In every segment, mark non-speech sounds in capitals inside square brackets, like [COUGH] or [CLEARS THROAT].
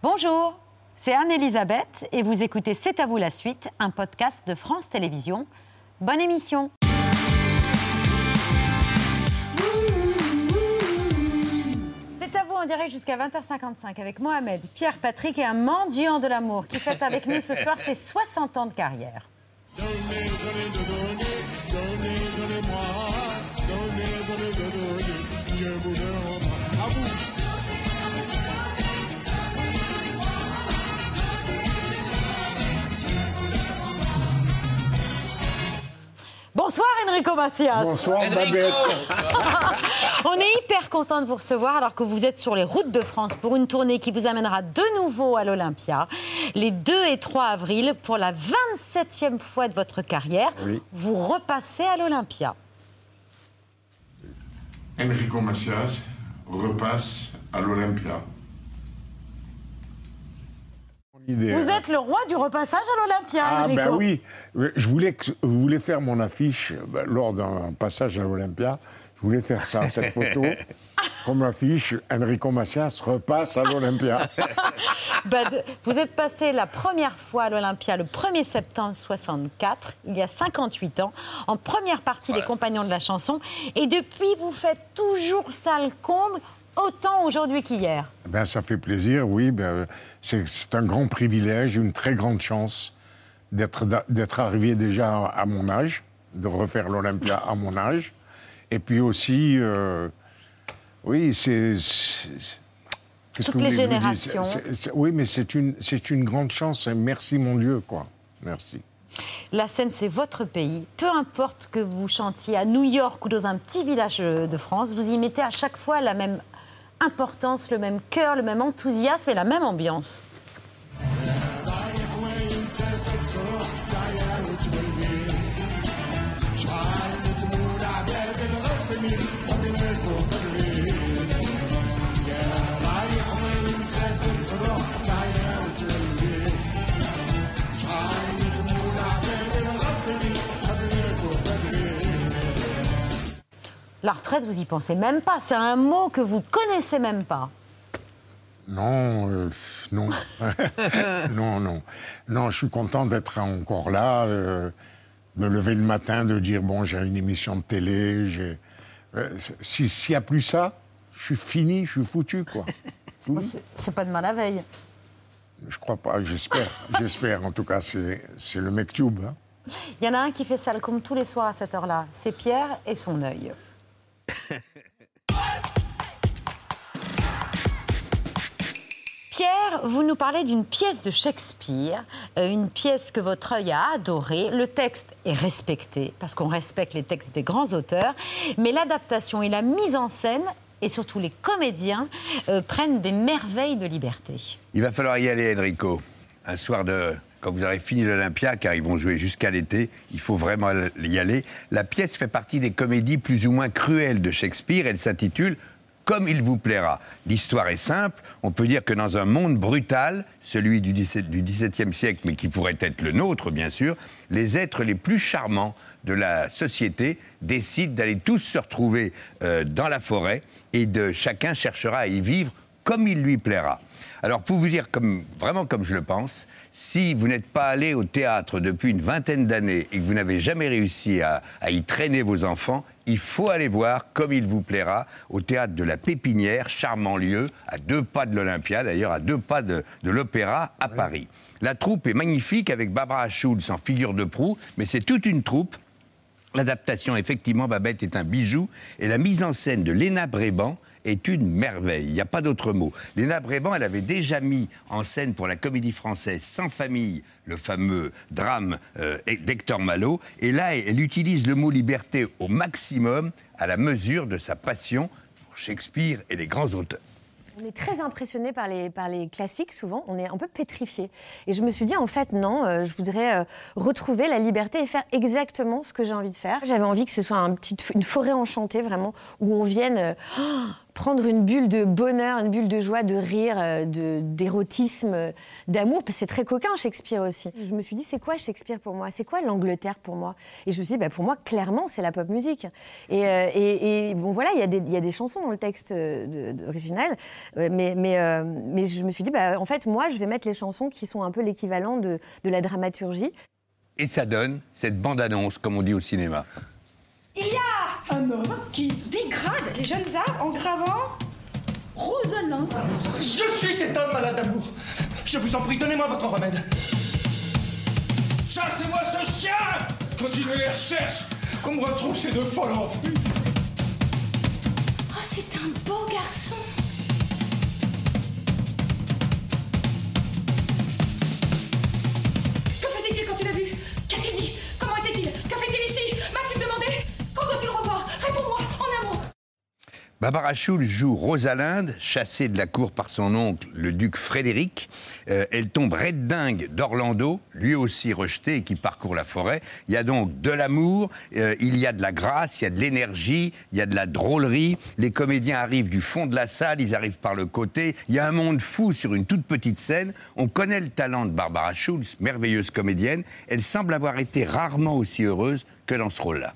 Bonjour, c'est Anne-Elisabeth et vous écoutez C'est à vous la suite, un podcast de France Télévisions. Bonne émission C'est à vous en direct jusqu'à 20h55 avec Mohamed, Pierre, Patrick et un mendiant de l'amour qui fête avec nous ce soir ses 60 ans de carrière. Bonsoir Enrico Macias Bonsoir Babette. [LAUGHS] On est hyper content de vous recevoir alors que vous êtes sur les routes de France pour une tournée qui vous amènera de nouveau à l'Olympia les 2 et 3 avril pour la 27e fois de votre carrière. Oui. Vous repassez à l'Olympia. Enrico Macias repasse à l'Olympia. Vous êtes le roi du repassage à l'Olympia, Ah Enrico. ben oui, je voulais, que- je voulais faire mon affiche ben, lors d'un passage à l'Olympia. Je voulais faire ça, cette photo. [LAUGHS] Comme affiche, Enrico Macias repasse à l'Olympia. [LAUGHS] Vous êtes passé la première fois à l'Olympia le 1er septembre 64, il y a 58 ans, en première partie des Compagnons de la chanson. Et depuis, vous faites toujours ça le comble, autant aujourd'hui qu'hier. Ben, ça fait plaisir, oui. Ben, c'est un grand privilège, une très grande chance d'être arrivé déjà à mon âge, de refaire l'Olympia à mon âge. Et puis aussi, euh, oui, c'est. Toutes que les générations. Oui, mais c'est une, une grande chance. et Merci, mon Dieu, quoi. Merci. La scène, c'est votre pays. Peu importe que vous chantiez à New York ou dans un petit village euh, de France, vous y mettez à chaque fois la même importance, le même cœur, le même enthousiasme et la même ambiance. La retraite, vous y pensez même pas. C'est un mot que vous connaissez même pas. Non, euh, non. [LAUGHS] [LAUGHS] non, non. Non, je suis content d'être encore là, euh, me lever le matin, de dire, bon, j'ai une émission de télé, j'ai... euh, si- S'il n'y a plus ça, je suis fini, je suis foutu, quoi. [LAUGHS] C'est- pas de mal la veille. Je crois pas, j'espère. J'espère, en tout cas, c'est c'est le mec tube. hein. Il y en a un qui fait ça le comme tous les soirs à cette heure-là. C'est Pierre et son œil. [LAUGHS] Pierre, vous nous parlez d'une pièce de Shakespeare, euh, une pièce que votre œil a adorée. Le texte est respecté, parce qu'on respecte les textes des grands auteurs, mais l'adaptation et la mise en scène, et surtout les comédiens, euh, prennent des merveilles de liberté. Il va falloir y aller, Enrico. Un soir de. Quand vous aurez fini l'Olympia, car ils vont jouer jusqu'à l'été, il faut vraiment y aller. La pièce fait partie des comédies plus ou moins cruelles de Shakespeare. Elle s'intitule Comme il vous plaira. L'histoire est simple. On peut dire que dans un monde brutal, celui du 17 du XVIIe siècle, mais qui pourrait être le nôtre, bien sûr, les êtres les plus charmants de la société décident d'aller tous se retrouver euh, dans la forêt et de chacun cherchera à y vivre comme il lui plaira. Alors, pour vous dire comme, vraiment comme je le pense, si vous n'êtes pas allé au théâtre depuis une vingtaine d'années et que vous n'avez jamais réussi à, à y traîner vos enfants, il faut aller voir comme il vous plaira au théâtre de la Pépinière, charmant lieu, à deux pas de l'Olympia, d'ailleurs à deux pas de, de l'Opéra à Paris. La troupe est magnifique avec Barbara Schulz en figure de proue, mais c'est toute une troupe L'adaptation, effectivement, Babette est un bijou. Et la mise en scène de Léna Bréban est une merveille. Il n'y a pas d'autre mot. Léna Bréban, elle avait déjà mis en scène pour la comédie française Sans famille, le fameux drame euh, d'Hector Malo. Et là, elle utilise le mot liberté au maximum, à la mesure de sa passion pour Shakespeare et les grands auteurs. On est très impressionné par les, classiques, souvent, on est un peu pétrifié. Et je me suis dit, en fait, non, euh, je voudrais euh, retrouver la liberté et faire exactement ce que j'ai envie de faire. J'avais envie que ce soit une forêt enchantée, vraiment, où on vienne euh, prendre une bulle de bonheur, une bulle de joie, de rire, euh, de- d'érotisme, d'amour. C'est très coquin, Shakespeare aussi. Je me suis dit, c'est quoi Shakespeare pour moi? C'est quoi l'Angleterre pour moi? Et je me suis dit, bah, pour moi, clairement, c'est la pop musique. Et, euh, bon, voilà, il y, a des- chansons dans le texte euh, original. Mais, je me suis dit, bah, en fait, moi, je vais mettre les chansons qui sont un peu l'équivalent de la dramaturgie. Et ça donne cette bande-annonce, comme on dit au cinéma. Il y a un homme qui dégrade les jeunes âmes en gravant Rosalind. Je suis cet homme malade d'amour. Je vous en prie, donnez-moi votre remède. Chassez-moi ce chien Continuez les recherches Qu'on me retrouve ces deux folles en fuite Barbara Schulz joue Rosalinde, chassée de la cour par son oncle, le duc Frédéric. Euh, elle tombe red dingue d'Orlando, lui aussi rejeté et qui parcourt la forêt. Il y a donc de l'amour, euh, il y a de la grâce, il y a de l'énergie, il y a de la drôlerie. Les comédiens arrivent du fond de la salle, ils arrivent par le côté. Il y a un monde fou sur une toute petite scène. On connaît le talent de Barbara Schulz, merveilleuse comédienne. Elle semble avoir été rarement aussi heureuse que dans ce rôle-là.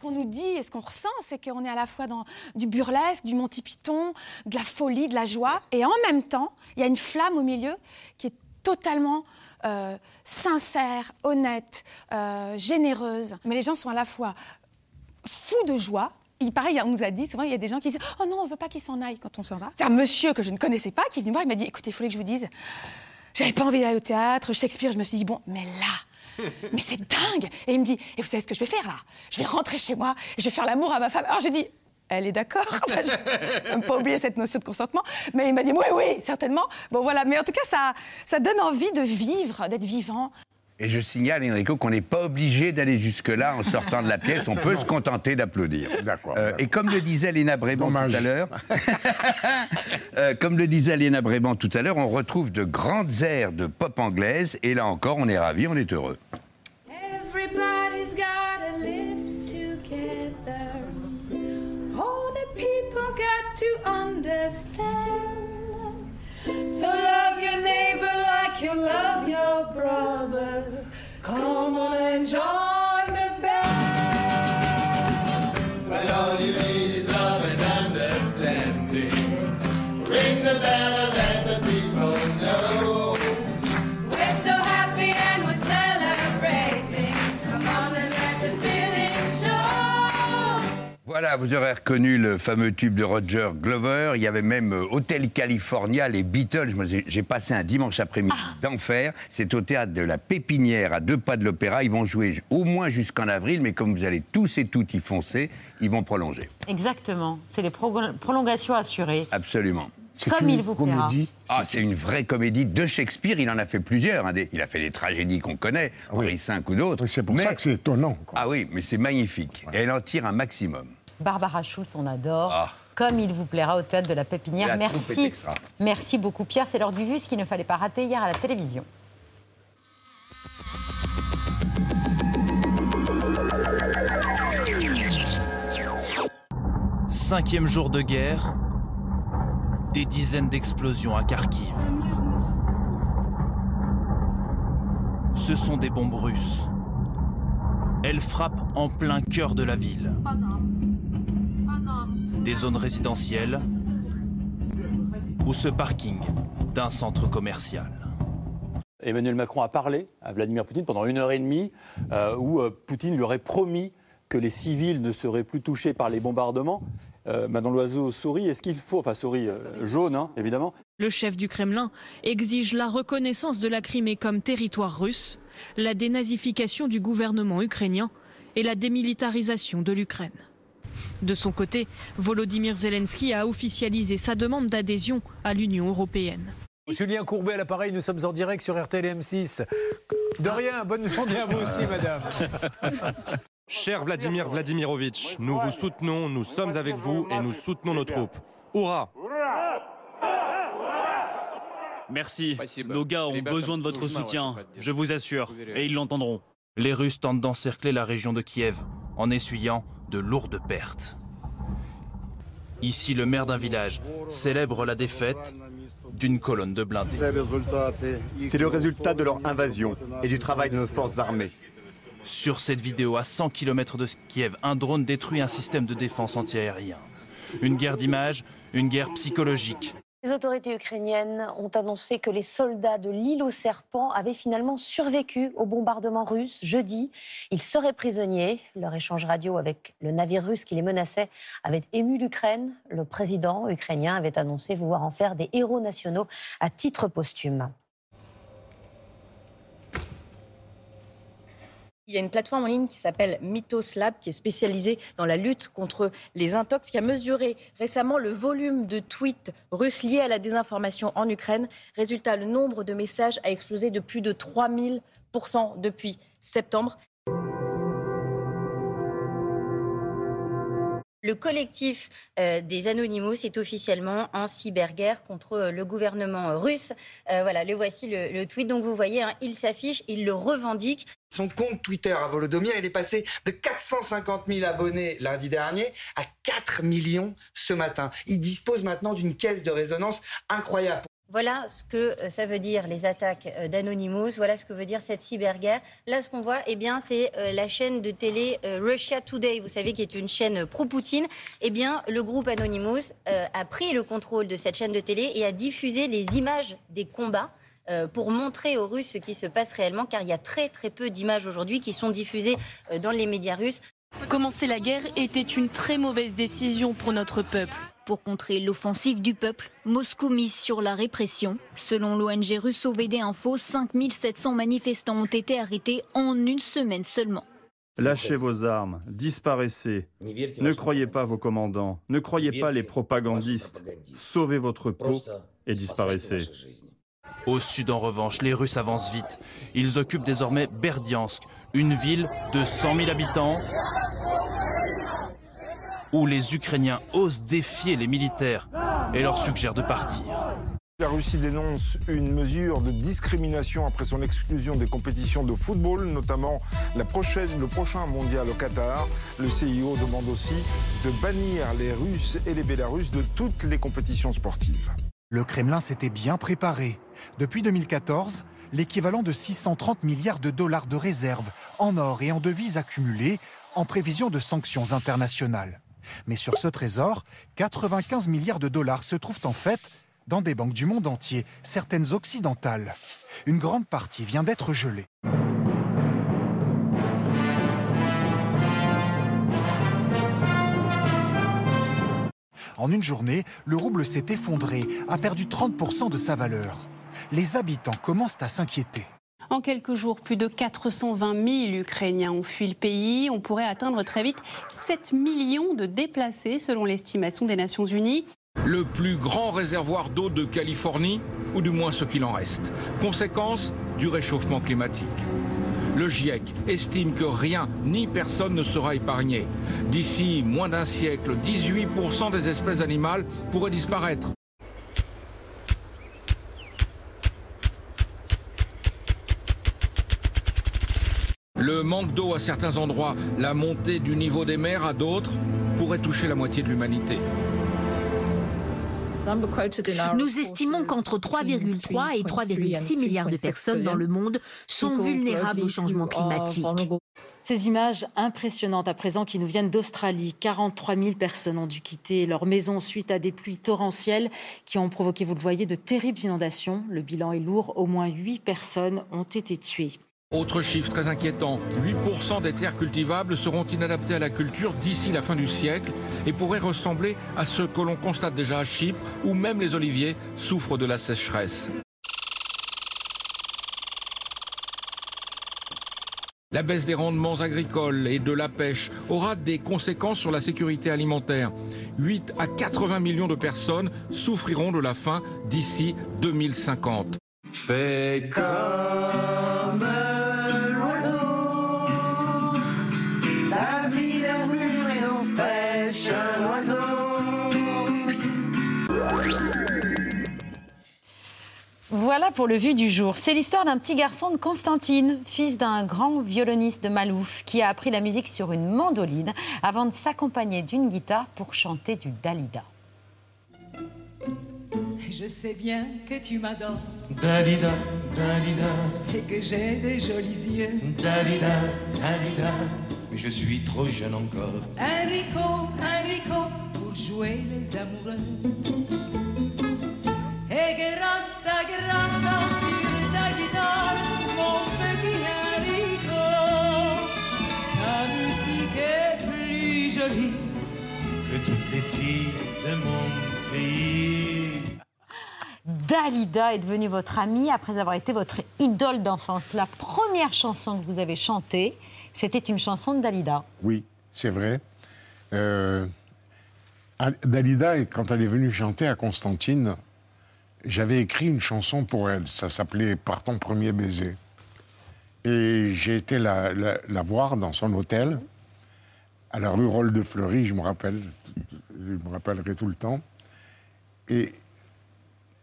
Ce qu'on nous dit et ce qu'on ressent, c'est qu'on est à la fois dans du burlesque, du Monty Python, de la folie, de la joie, et en même temps, il y a une flamme au milieu qui est totalement euh, sincère, honnête, euh, généreuse. Mais les gens sont à la fois fous de joie. Il, pareil, on nous a dit souvent, il y a des gens qui disent Oh non, on veut pas qu'il s'en aille quand on s'en va. C'est un monsieur que je ne connaissais pas qui est venu me voir, il m'a dit Écoutez, il fallait que je vous dise, j'avais pas envie d'aller au théâtre, Shakespeare, je me suis dit Bon, mais là, mais c'est dingue Et il me dit, et vous savez ce que je vais faire là? Je vais rentrer chez moi, et je vais faire l'amour à ma femme. Alors je dis, elle est d'accord Enfin, Je ne pas oublier cette notion de consentement. Mais il m'a dit, oui, oui, certainement. Bon voilà, mais en tout cas, ça, ça donne envie de vivre, d'être vivant. Et je signale, Enrico, qu'on n'est pas obligé d'aller jusque-là en sortant de la pièce. On peut se contenter d'applaudir. D'accord, Euh, et comme le disait Léna Bréban tout à l'heure, [LAUGHS] euh, comme le disait Léna Bréban tout à l'heure, on retrouve de grandes airs de pop anglaise. Et là encore, on est ravis, on est heureux. Understand. So love your neighbor like you love Voilà, vous aurez reconnu le fameux tube de Roger Glover. Il y avait même euh, Hotel California, les Beatles. Moi, j'ai- passé un dimanche après-midi d'enfer. C'est au théâtre de la Pépinière, à deux pas de l'Opéra. Ils vont jouer au moins jusqu'en avril, mais comme vous allez tous et toutes y foncer, ils vont prolonger. Exactement. C'est les pro- prolongations assurées. Absolument. Comme une il vous plaira. comédie. Ah, c'est une vraie comédie de Shakespeare. Il en a fait plusieurs. hein, Il a fait des tragédies qu'on connaît, Henri V ou d'autres. Oui, C'est pour Mais- ça que c'est étonnant. quoi. Ah oui, mais c'est magnifique. Et elle en tire un maximum. Barbara Schulz, on adore. Ah. Comme il vous plaira au théâtre de la Pépinière. la Merci. Merci beaucoup, Pierre. C'est l'heure du vu, ce qu'il ne fallait pas rater hier à la télévision. Cinquième jour de guerre, des dizaines d'explosions à Kharkiv. Ce sont des bombes russes. Elles frappent en plein cœur de la ville. Des zones résidentielles ou ce parking d'un centre commercial. Emmanuel Macron a parlé à Vladimir Poutine pendant une heure et demie, euh, où euh, Poutine lui aurait promis que les civils ne seraient plus touchés par les bombardements. Euh, Madame Loiseau sourit. Est-ce qu'il faut, enfin sourit euh, jaune, hein, évidemment. Le chef du Kremlin exige la reconnaissance de la Crimée comme territoire russe, la dénazification du gouvernement ukrainien et la démilitarisation de l'Ukraine. De son côté, Volodymyr Zelensky a officialisé sa demande d'adhésion à l'Union européenne. Julien Courbet à l'appareil, nous sommes en direct sur RTL M6. De rien, bonne journée à vous aussi, madame. [LAUGHS] Cher Vladimir Vladimirovitch, nous vous soutenons, nous sommes avec vous et nous soutenons nos troupes. Hurrah Merci. Nos gars ont besoin de votre soutien, je vous assure, et ils l'entendront. Les Russes tentent d'encercler la région de Kiev en essuyant de lourdes pertes. Ici, le maire d'un village célèbre la défaite d'une colonne de blindés. C'est le résultat de leur invasion et du travail de nos forces armées. Sur cette vidéo, à 100 km de Kiev, un drone détruit un système de défense antiaérien. Une guerre d'images, une guerre psychologique. Les autorités ukrainiennes ont annoncé que les soldats de l'île aux serpents avaient finalement survécu au bombardement russe jeudi. Ils seraient prisonniers. Leur échange radio avec le navire russe qui les menaçait avait ému l'Ukraine. Le président ukrainien avait annoncé vouloir en faire des héros nationaux à titre posthume. Il y a une plateforme en ligne qui s'appelle Mythos Lab, qui est spécialisée dans la lutte contre les intox, qui a mesuré récemment le volume de tweets russes liés à la désinformation en Ukraine. Résultat, le nombre de messages a explosé de plus de 3000% depuis septembre. Le collectif euh, des Anonymous est officiellement en cyberguerre contre euh, le gouvernement russe. Euh, voilà, le voici le, tweet. Donc vous voyez, hein, il s'affiche, il le revendique. Son compte Twitter à Volodomir, est passé de 450 000 abonnés lundi dernier à 4 millions ce matin. Il dispose maintenant d'une caisse de résonance incroyable. Voilà ce que euh, ça veut dire les attaques euh, d'Anonymous. Voilà ce que veut dire cette cyberguerre. Là, ce qu'on voit, eh bien, c'est euh, la chaîne de télé Russia Today, vous savez, qui est une chaîne pro-Poutine. Eh bien, le groupe Anonymous a pris le contrôle de cette chaîne de télé et a diffusé les images des combats pour montrer aux Russes ce qui se passe réellement, car il y a très très peu d'images aujourd'hui qui sont diffusées dans les médias russes. Commencer la guerre était une très mauvaise décision pour notre peuple. Pour contrer l'offensive du peuple, Moscou mise sur la répression. Selon l'ONG russe OVD Info, 5700 manifestants ont été arrêtés en une semaine seulement. Lâchez vos armes, disparaissez. Ne croyez pas vos commandants, ne croyez pas les propagandistes. Sauvez votre peau et disparaissez. Au sud, en revanche, les Russes avancent vite. Ils occupent désormais Berdiansk, une ville de 100 000 habitants où les Ukrainiens osent défier les militaires et leur suggèrent de partir. La Russie dénonce une mesure de discrimination après son exclusion des compétitions de football, notamment la prochaine, le prochain mondial au Qatar. Le CIO demande aussi de bannir les Russes et les Bélarusses de toutes les compétitions sportives. Le Kremlin s'était bien préparé. Depuis 2014, l'équivalent de 630 milliards de dollars de réserves en or et en devises accumulées en prévision de sanctions internationales. Mais sur ce trésor, 95 milliards de dollars se trouvent en fait dans des banques du monde entier, certaines occidentales. Une grande partie vient d'être gelée. En une journée, le rouble s'est effondré, a perdu 30% de sa valeur. Les habitants commencent à s'inquiéter. En quelques jours, plus de 420 000 Ukrainiens ont fui le pays. On pourrait atteindre très vite 7 millions de déplacés selon l'estimation des Nations Unies. Le plus grand réservoir d'eau de Californie, ou du moins ce qu'il en reste. Conséquence du réchauffement climatique. Le GIEC estime que rien ni personne ne sera épargné. D'ici moins d'un siècle, 18% des espèces animales pourraient disparaître. Le manque d'eau à certains endroits, la montée du niveau des mers à d'autres, pourrait toucher la moitié de l'humanité. Nous estimons qu'entre 3,3 et 3,6 milliards de personnes dans le monde sont vulnérables au changement climatique. Ces images impressionnantes à présent qui nous viennent d'Australie. 43 000 personnes ont dû quitter leur maison suite à des pluies torrentielles qui ont provoqué, vous le voyez, de terribles inondations. Le bilan est lourd. Au moins 8 personnes ont été tuées. Autre chiffre très inquiétant, 8% des terres cultivables seront inadaptées à la culture d'ici la fin du siècle et pourraient ressembler à ce que l'on constate déjà à Chypre où même les oliviers souffrent de la sécheresse. La baisse des rendements agricoles et de la pêche aura des conséquences sur la sécurité alimentaire. 8 à 80 millions de personnes souffriront de la faim d'ici 2050. Fais comme Voilà pour le vu du jour. C'est l'histoire d'un petit garçon de Constantine, fils d'un grand violoniste de Malouf, qui a appris la musique sur une mandoline avant de s'accompagner d'une guitare pour chanter du Dalida. Je sais bien que tu m'adores Dalida, Dalida, et que j'ai des jolis yeux. Dalida, Dalida, mais je suis trop jeune encore. Enrico, Enrico, pour jouer les amoureux. Et jolie Que toutes les filles de mon pays. Dalida est devenue votre amie après avoir été votre idole d'enfance. La première chanson que vous avez chantée, c'était une chanson de Dalida. Oui, c'est vrai. Euh, Dalida, quand elle est venue chanter à Constantine, j'avais écrit une chanson pour elle. Ça s'appelait Par ton premier baiser. Et j'ai été la, la- la voir dans son hôtel, à la rue Rolle de Fleury, je me rappelle. Je me rappellerai tout le temps. Et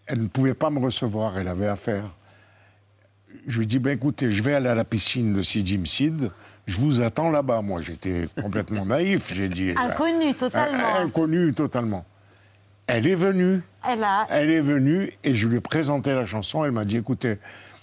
elle ne pouvait pas me recevoir, elle avait affaire. Je lui dis, ben écoutez, je vais aller à la piscine de Sidi Msid, je vous attends là-bas. Moi, j'étais complètement [LAUGHS] naïf, j'ai dit. Inconnu totalement. Euh, Inconnu totalement. Elle est venue. Elle a. Elle est venue et je lui ai présenté la chanson. Elle m'a dit, écoutez,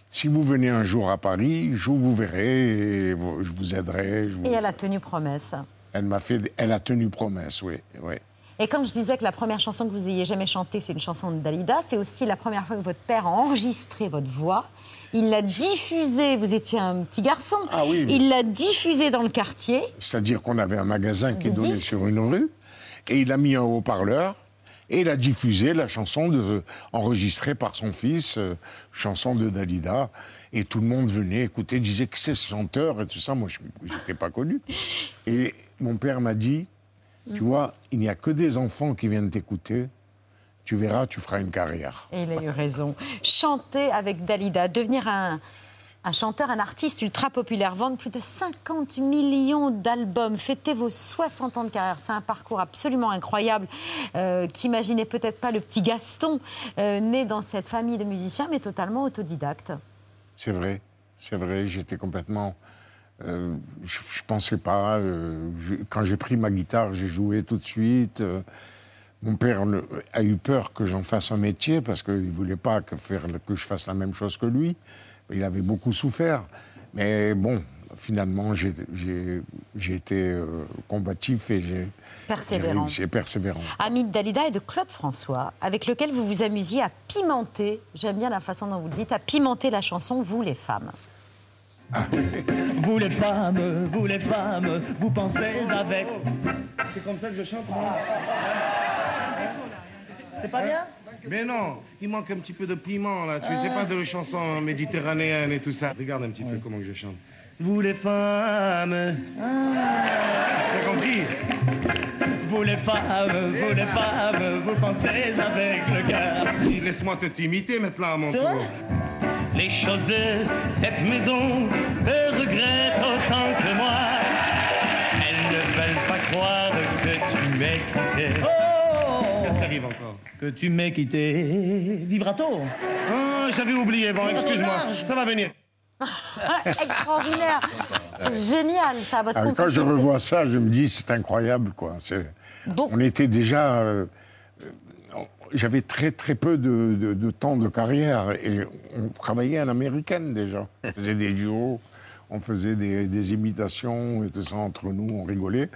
si vous venez un jour à Paris, je vous verrai, et je vous aiderai. je vous- Et elle a tenu promesse. Elle m'a fait, elle a tenu promesse, oui, oui. Et quand je disais que la première chanson que vous ayez jamais chantée, c'est une chanson de Dalida, c'est aussi la première fois que votre père a enregistré votre voix. Il l'a diffusée, vous étiez un petit garçon. Ah oui, Il l'a diffusée dans le quartier. C'est-à-dire qu'on avait un magasin qui donnait disques. sur une rue, et il a mis un haut-parleur, et il a diffusé la chanson de, enregistrée par son fils, euh, chanson de Dalida, et tout le monde venait écouter, disait que c'est ce chanteur et tout ça. Moi, je n'étais pas connu. Et mon père m'a dit, tu vois, il n'y a que des enfants qui viennent t'écouter, tu verras, tu feras une carrière. Et il a eu raison. Chanter avec Dalida, devenir un, un chanteur, un artiste ultra populaire, vendre plus de 50 millions d'albums, fêter vos 60 ans de carrière, c'est un parcours absolument incroyable euh, qu'imaginait peut-être pas le petit Gaston, euh, né dans cette famille de musiciens, mais totalement autodidacte. C'est vrai, c'est vrai, j'étais complètement. Euh, je, je pensais pas. euh, je- quand j'ai pris ma guitare, j'ai joué tout de suite. euh, mon père ne- a eu peur que j'en fasse un métier parce qu'il ne voulait pas que, faire, que je fasse la même chose que lui. Il avait beaucoup souffert. Mais bon, finalement, j'ai été combatif et j'ai. Persévérant. Persévérant. Ami de Dalida et de Claude François, avec lequel vous vous amusiez à pimenter, j'aime bien la façon dont vous le dites, à pimenter la chanson Vous les femmes. [LAUGHS] Vous les femmes, vous les femmes, vous pensez avec. C'est comme ça que je chante, moi C'est pas bien? Mais non, il manque un petit peu de piment là. Tu sais pas de la chanson méditerranéenne et tout ça. Regarde un petit peu comment que je chante. Vous les femmes. T'as compris Vous les femmes, vous les femmes, vous pensez avec le cœur. Laisse-moi te t'imiter maintenant à mon tour. Les choses de cette maison te regrettent autant que moi. Elles ne veulent pas croire que tu m'aies quitté. Qu'est-ce qui arrive encore? Que tu m'aies quitté. Vibrato. Ah, j'avais oublié. Bon, excuse-moi. Ça va venir. [LAUGHS] Extraordinaire C'est génial, ça, votre Ah, quand je revois ça, je me dis c'est incroyable quoi. Donc- On était déjà. euh, J'avais très très peu de, de- de temps de carrière et on travaillait à l'américaine déjà. On faisait des duos, on faisait des, des imitations et tout ça entre nous, on rigolait.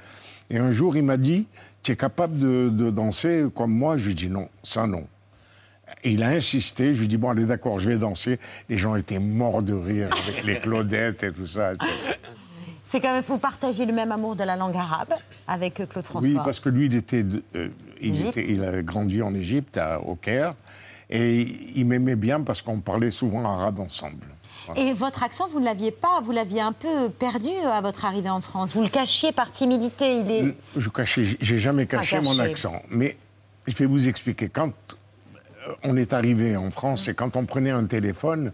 Et un jour il m'a dit Tu es capable de, de danser comme moi? Je lui ai dit non, ça non. Et il a insisté, je lui ai dit bon allez d'accord, je vais danser. Les gens étaient morts de rire avec les [LAUGHS] Claudettes et tout ça. C'est quand même, vous partagez le même amour de la langue arabe avec Claude François. Oui, parce que lui, il, était, euh, il, Égypte. était- il a grandi en Égypte, à- au Caire, et il m'aimait bien parce qu'on parlait souvent arabe ensemble. Voilà. Et votre accent, vous ne l'aviez pas, vous l'aviez un peu perdu euh, à votre arrivée en France. Vous le cachiez par timidité. Il est... Je cachais, j'ai jamais caché mon accent, mais je vais vous expliquer. Quand euh, on est arrivé en France et quand on prenait un téléphone,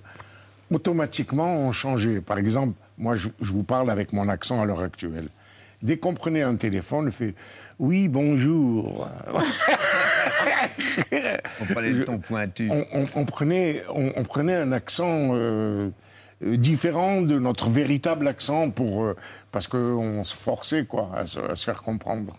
automatiquement on changeait. Par exemple, moi je, je vous parle avec mon accent à l'heure actuelle. Dès qu'on prenait un téléphone, on fait oui bonjour. [LAUGHS] On prenait le ton pointu. On, on- on prenait, on, on prenait un accent euh, différent de notre véritable accent pour, euh, parce qu'on se forçait quoi, à, se, à se faire comprendre.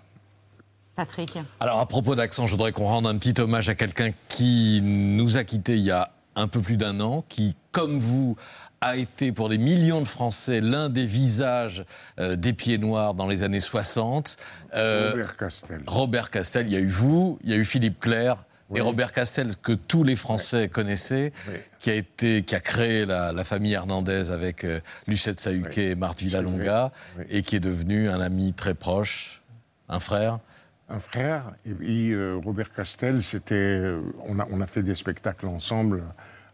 Patrick. Alors à propos d'accent, je voudrais qu'on rende un petit hommage à quelqu'un qui nous a quittés il y a un peu plus d'un an, qui, comme vous, a été pour des millions de Français l'un des visages euh, des pieds noirs dans les années 60. Euh, Robert Castel. Robert Castel, il y a eu vous, il y a eu Philippe Clair. Et Robert Castel, que tous les Français connaissaient, qui a été, qui a créé la, la famille Hernandez avec euh, Lucette Sahuquet et Marthe Villalonga, et qui est devenu un ami très proche, un frère. Un frère, et puis euh, Robert Castel, c'était, euh, on, a, on a fait des spectacles ensemble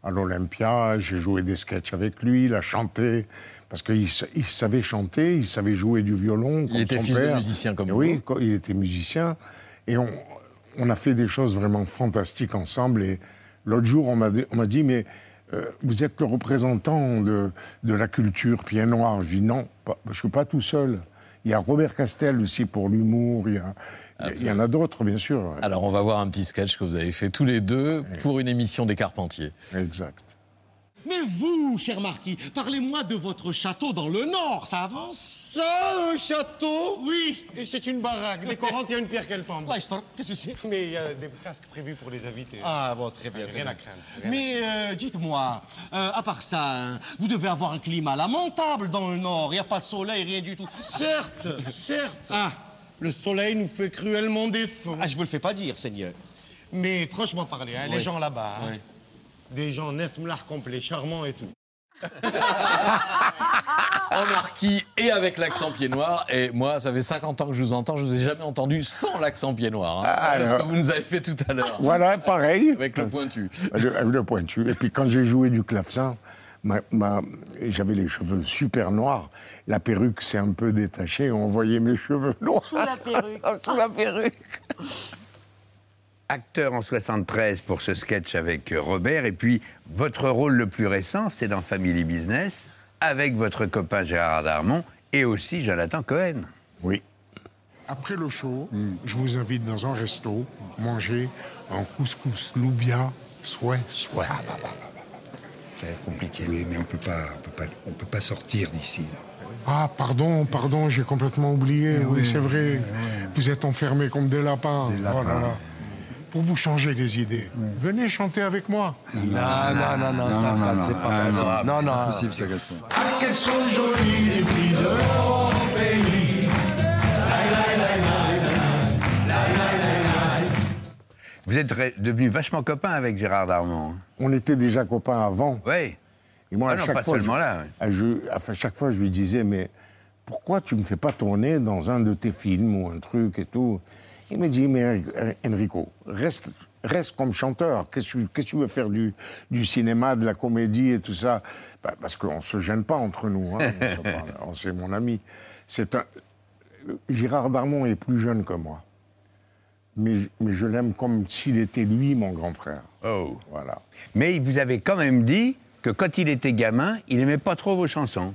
à l'Olympia, j'ai joué des sketchs avec lui, il a chanté, parce qu'il il savait chanter, il savait jouer du violon. comme était son fils de musicien comme oui, vous. co- il était musicien, et on, on a fait des choses vraiment fantastiques ensemble, et l'autre jour, on m'a dit- on m'a dit, mais euh, vous êtes le représentant de, de la culture pied noir. Je dis non, pas- je ne suis pas tout seul. Il y a Robert Castel aussi pour l'humour, il il y en a d'autres, bien sûr. Alors on va voir un petit sketch que vous avez fait tous les deux pour une émission des Carpentiers. Exact. Mais vous, cher marquis, parlez-moi de votre château dans le nord, ça avance Ça, un château Oui. Et c'est une baraque. Y a une pierre qu'elle tombe. Qu'est-ce que c'est? Mais il y a des casques prévus pour les invités. Ah bon, très bien. Rien à craindre. Mais euh, dites-moi, euh, à part ça, hein, vous devez avoir un climat lamentable dans le nord. Il n'y a pas de soleil, rien du tout. Certes, certes. Ah, Le soleil nous fait cruellement défaut. ah je vous le fais pas dire, Seigneur. Mais franchement parler, hein, les gens là-bas, hein, Oui. Des gens nesmlar complets, charmants et tout. [LAUGHS] En marquis et avec l'accent pied noir. Et moi, ça fait 50 ans que je vous entends, je vous ai jamais entendu sans l'accent pied noir. hein. Ah, ce alors. que vous nous avez fait tout à l'heure. Voilà, pareil. Avec le pointu. Le, avec le pointu. Et puis quand j'ai joué du clavecin, ma- ma- j'avais les cheveux super noirs. La perruque s'est un peu détachée. On voyait mes cheveux noirs. Sous la perruque. [LAUGHS] Sous la perruque. Acteur en 73 pour ce sketch avec euh, Robert. Et puis, votre rôle le plus récent, c'est dans Family Business, avec votre copain Gérard Darmon et aussi Jonathan Cohen. Oui. Après le show, je vous invite dans un resto manger un couscous loubia, souhait, souhait. C'est compliqué. Oui, mais on peut pas, on peut pas, on peut pas sortir d'ici. Ah, pardon, pardon, j'ai complètement oublié. Eh oui, oui, c'est vrai. eh Vous êtes enfermés comme des lapins. Des lapins. Oh là là. Pour vous changer les idées, venez chanter avec moi. Non, non, non, non, ça, ça, c'est pas possible. non, Non, non. impossible, ça, Gaston. Ah, qu'elles sont jolies, les filles de mon pays. Vous êtes devenu vachement copain avec Gérard Darmon. hein. On était déjà copains avant. Oui. Et moi, Ah à non, chaque pas fois, seulement je, là, ouais. à- je- enfin, chaque fois, je lui disais, mais pourquoi tu ne me fais pas tourner dans un de tes films ou un truc et tout? Il me dit, mais Enrico, reste, reste comme chanteur. Qu'est-ce que tu- veux faire du, du cinéma, de la comédie et tout ça? Bah, Parce qu'on ne se gêne pas entre nous. Hein, [LAUGHS] on C'est mon ami. C'est un... Gérard Darmon est plus jeune que moi. Mais, je- mais je l'aime comme s'il était lui, mon grand frère. Oh. Voilà. Mais il vous avait quand même dit que quand il était gamin, il aimait pas trop vos chansons.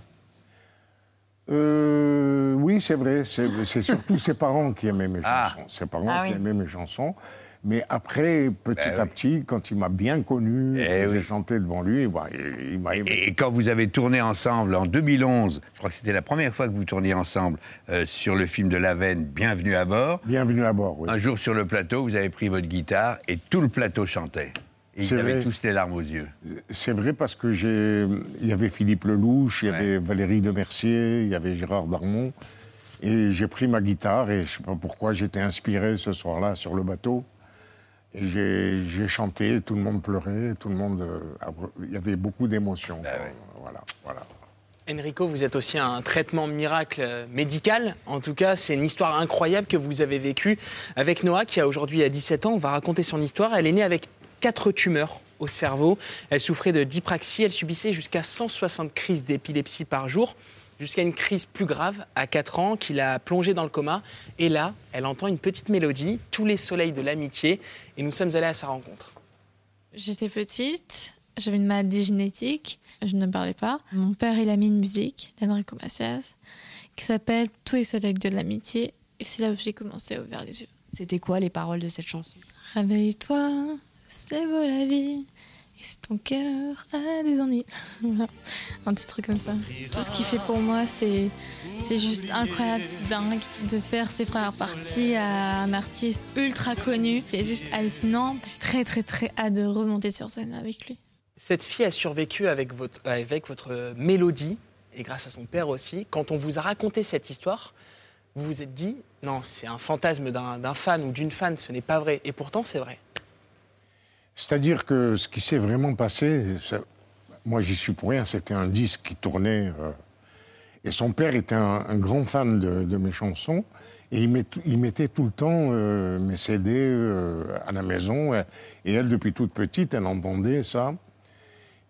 Euh, oui, c'est vrai. C'est surtout ses parents qui aimaient mes Ah. chansons. Ses parents Ah qui aimaient mes chansons. Mais après, petit Ben à oui. petit, quand il m'a bien connu, Eh oui. j'ai chanté devant lui, bah, il, il m'a aimé. Et quand vous avez tourné ensemble en 2011, je crois que c'était la première fois que vous tourniez ensemble euh, sur le film de Lavenne, Bienvenue à bord. Bienvenue à bord, oui. Un jour sur le plateau, vous avez pris votre guitare et tout le plateau chantait. Et ils C'est avaient vrai. tous les larmes aux yeux. C'est vrai parce que j'ai, il y avait Philippe Lelouch, il y avait Valérie Lemercier, il y avait Gérard Darmon, et j'ai pris ma guitare et je sais pas pourquoi j'étais inspiré ce soir-là sur le bateau. Et j'ai chanté, tout le monde pleurait, tout le monde, euh, il y avait beaucoup d'émotions. Voilà, voilà. Enrico, vous êtes aussi un traitement miracle euh, médical. En tout cas, c'est une histoire incroyable que vous avez vécue avec Noah, qui a aujourd'hui à 17 ans. On va raconter son histoire. Elle est née avec quatre tumeurs au cerveau. Elle souffrait de dypraxie. Elle subissait jusqu'à 160 crises d'épilepsie par jour, jusqu'à une crise plus grave à 4 ans qui l'a plongée dans le coma. Et là, elle entend une petite mélodie, Tous les soleils de l'amitié. Et nous sommes allés à sa rencontre. J'étais petite, j'avais une maladie génétique, je ne parlais pas. Mon père, il a mis une musique d'Enrico Macias qui s'appelle Tous les soleils de l'amitié. Et c'est là où j'ai commencé à ouvrir les yeux. C'était quoi les paroles de cette chanson? Réveille-toi, c'est beau la vie. Et si ton cœur a des ennuis. [LAUGHS] voilà, un petit truc comme ça. Tout ce qu'il fait pour moi, c'est c'est juste incroyable, c'est dingue. De faire ses premières parties à un artiste ultra connu, c'est juste hallucinant. J'ai très très très hâte de remonter sur scène avec lui. Cette fille a survécu avec votre, avec votre mélodie, et grâce à son père aussi. Quand on vous a raconté cette histoire, vous vous êtes dit, non, c'est un fantasme d'un d'un fan ou d'une fan, ce n'est pas vrai. Et pourtant, c'est vrai. C'est-à-dire que ce qui s'est vraiment passé, moi j'y suis pour rien, c'était un disque qui tournait. euh, et son père était un, grand fan de, mes chansons. Et il, met- mettait tout le temps euh, mes CD euh, à la maison. Et elle, depuis toute petite, elle entendait ça.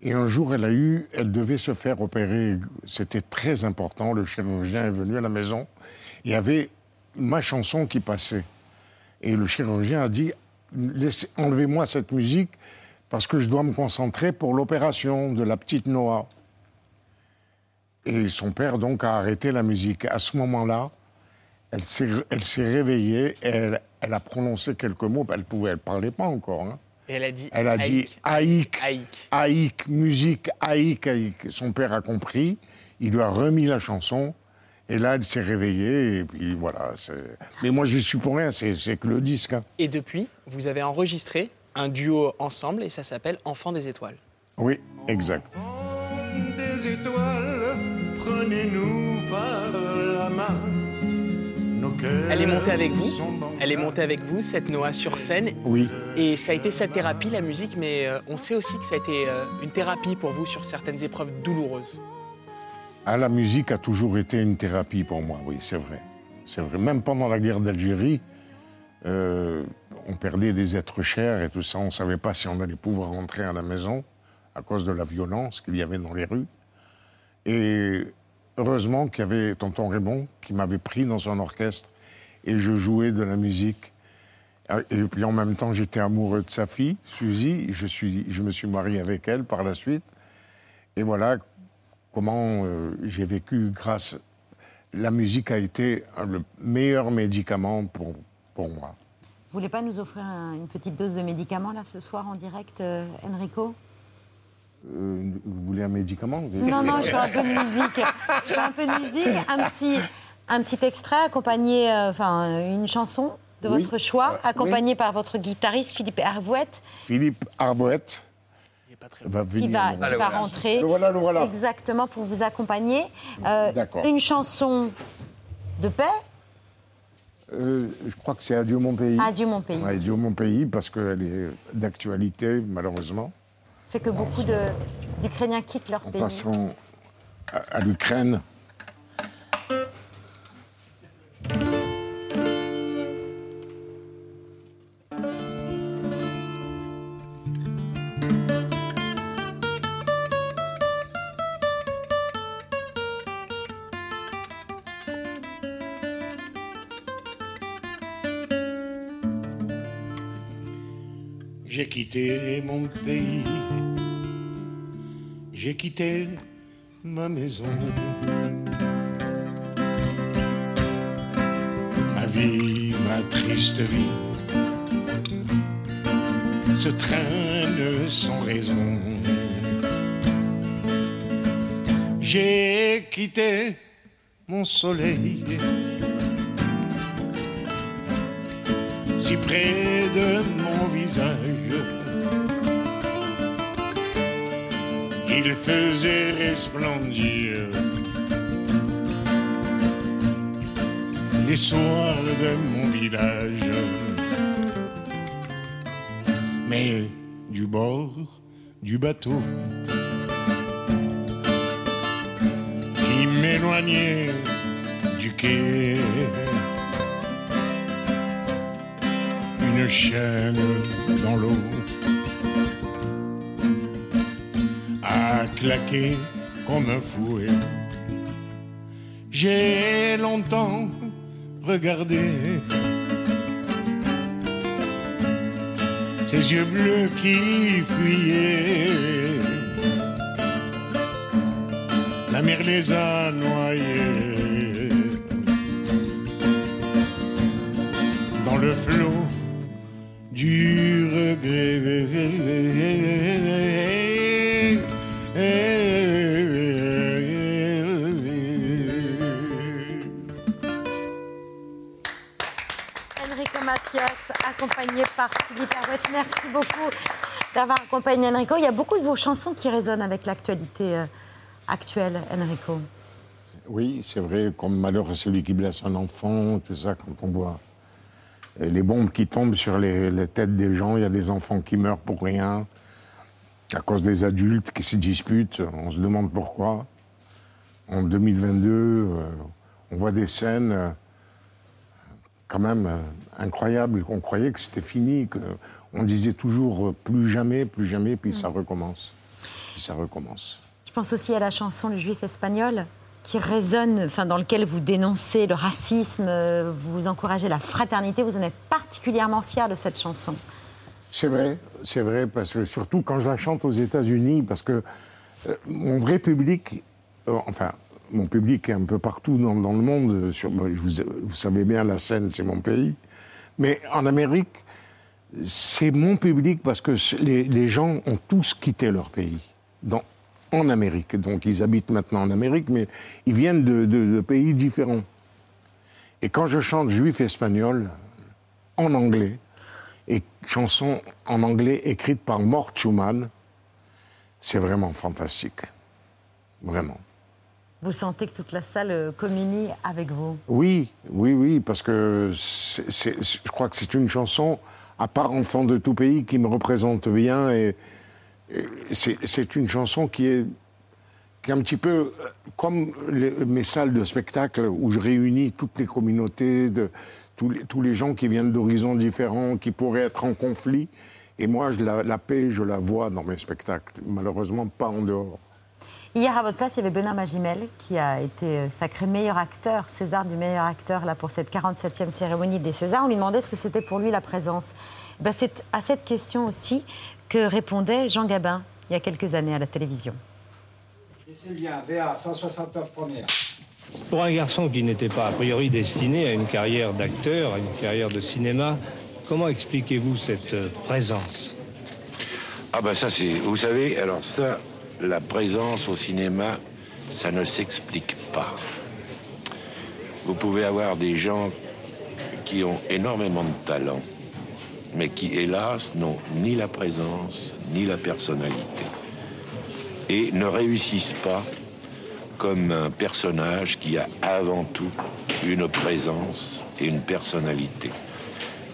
Et un jour, elle a eu, elle devait se faire opérer. C'était très important. Le chirurgien est venu à la maison. Il y avait ma chanson qui passait. Et le chirurgien a dit Enlevez-moi cette musique parce que je dois me concentrer pour l'opération de la petite Noah. Et son père, donc, a arrêté la musique. À ce moment-là, elle s'est réveillée et elle, elle a prononcé quelques mots. Elle pouvait, elle parlait pas encore. hein. Et elle a dit. Elle a dit Aïk. Aïk, Aïk, musique, Aïk, Aïk. Son père a compris, il lui a remis la chanson, et là, elle s'est réveillée, et puis voilà. c'est- Mais moi, j'y suis pour rien, c'est que le disque. hein. Et depuis, vous avez enregistré un duo ensemble et ça s'appelle Enfant des étoiles. Oui, exact. des étoiles, prenez-nous par la main. Elle est montée avec vous Elle est montée avec vous, cette Noah sur scène. Oui. Et ça a été sa thérapie, la musique, mais euh, on sait aussi que ça a été euh, une thérapie pour vous sur certaines épreuves douloureuses. Ah, la musique a toujours été une thérapie pour moi, oui, c'est vrai. C'est vrai. Même pendant la guerre d'Algérie, euh, on perdait des êtres chers et tout ça. On ne savait pas si on allait pouvoir rentrer à la maison à cause de la violence qu'il y avait dans les rues. Et heureusement qu'il y avait tonton Raymond qui m'avait pris dans son orchestre et je jouais de la musique. Ah, Et puis en même temps, j'étais amoureux de sa fille, Suzy. Je, suis, je me suis marié avec elle par la suite. Et voilà comment euh, j'ai vécu grâce. La musique a été le meilleur médicament pour, pour moi. Vous voulez pas nous offrir un- une petite dose de médicaments là ce soir en direct, euh, Enrico? Euh, vous voulez un médicament? Non, non, je fais un peu de musique. Je fais un peu de musique, un petit, un petit extrait accompagné, euh, enfin une chanson de Oui. votre choix, Euh, accompagné par votre guitariste Philippe Hervouette, Philippe Arbouette va venir. qui va, rentrer Le voilà, le voilà. exactement pour vous accompagner. Euh, une chanson de paix, Euh, je crois que c'est Adieu mon pays. Adieu mon pays. Ouais, Adieu mon pays, parce qu'elle est d'actualité, malheureusement. fait que beaucoup d'Ukrainiens quittent leur En pays. passant à, à l'Ukraine. Pays, j'ai quitté ma maison. Ma vie, ma triste vie, se traîne sans raison. J'ai quitté mon soleil, si près de mon visage. Il faisait resplendir les soirs de mon village. Mais du bord du bateau qui m'éloignait du quai, une chaîne dans l'eau claqué comme un fouet. J'ai longtemps regardé ses yeux bleus qui fuyaient. La mer les a noyés dans le flot du regret. Par Philippe. Merci beaucoup d'avoir accompagné Enrico. Il y a beaucoup de vos chansons qui résonnent avec l'actualité euh, actuelle, Enrico. Oui, c'est vrai, comme malheur à celui qui blesse un enfant, tout ça, quand on voit les bombes qui tombent sur les, les têtes des gens, il y a des enfants qui meurent pour rien, à cause des adultes qui se disputent, on se demande pourquoi. En 2022, euh, on voit des scènes euh, quand même euh, incroyables, on croyait que c'était fini, que on disait toujours euh, plus jamais, plus jamais, puis ça recommence. Puis ça recommence. Je pense aussi à la chanson Le Juif espagnol qui résonne, enfin, dans lequel vous dénoncez le racisme, euh, vous encouragez la fraternité. Vous en êtes particulièrement fier de cette chanson. C'est vrai, c'est vrai, parce que surtout quand je la chante aux États-Unis, parce que euh, mon vrai public, euh, enfin, mon public est un peu partout dans, le monde, euh, vous, savez bien, la scène, c'est mon pays, mais en Amérique, c'est mon public parce que les, gens ont tous quitté leur pays. En Amérique. Donc ils habitent maintenant en Amérique, mais ils viennent de, de- de pays différents. Et quand je chante juif espagnol en anglais, et chanson en anglais écrite par Mort Schumann, c'est vraiment fantastique. Vraiment. Vous sentez que toute la salle euh, communie avec vous. Oui, oui, oui, parce que je crois que c'est une chanson, à part Enfant de tout pays, qui me représente bien. Et, c'est une chanson qui est, un petit peu euh, comme mes salles de spectacle où je réunis toutes les communautés, de, tous, les, tous les gens qui viennent d'horizons différents, qui pourraient être en conflit. Et moi, je la, la paix, je la vois dans mes spectacles. Malheureusement, pas en dehors. Hier, à votre place, il y avait Benoît Magimel qui a été euh, sacré meilleur acteur, César du meilleur acteur, là, pour cette 47e cérémonie des Césars. On lui demandait ce que c'était pour lui la présence. Ben, c'est à cette question aussi que répondait Jean Gabin il y a quelques années à la télévision. C'est bien, VA, 169 première. Pour un garçon qui n'était pas a priori destiné à une carrière d'acteur, à une carrière de cinéma, comment expliquez-vous cette euh, présence? Ah ben ça c'est, vous savez, alors ça, la présence au cinéma, ça ne s'explique pas. Vous pouvez avoir des gens qui ont énormément de talent, mais qui, hélas, n'ont ni la présence, ni la personnalité. Et ne réussissent pas comme un personnage qui a avant tout une présence et une personnalité.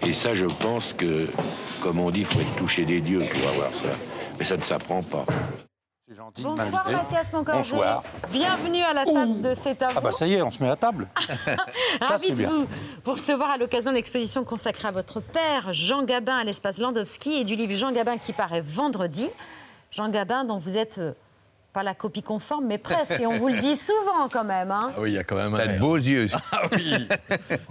Et ça, je pense que, comme on dit, il faut être touché des dieux pour avoir ça. Mais ça ne s'apprend pas. Bonsoir Mathias. Bonsoir. Bienvenue à la table de cet Ah bah ça y est, on se met à table. [LAUGHS] Ravi de bien. vous, vous recevoir à l'occasion de l'exposition consacrée à votre père, Jean Gabin, à l'espace Landowski, et du livre Jean Gabin qui paraît vendredi. Jean Gabin, dont vous êtes euh, pas la copie conforme, mais presque, et on vous le dit souvent quand même. hein. Ah oui, il y a quand même un. T'as de beaux yeux. [LAUGHS] Ah oui.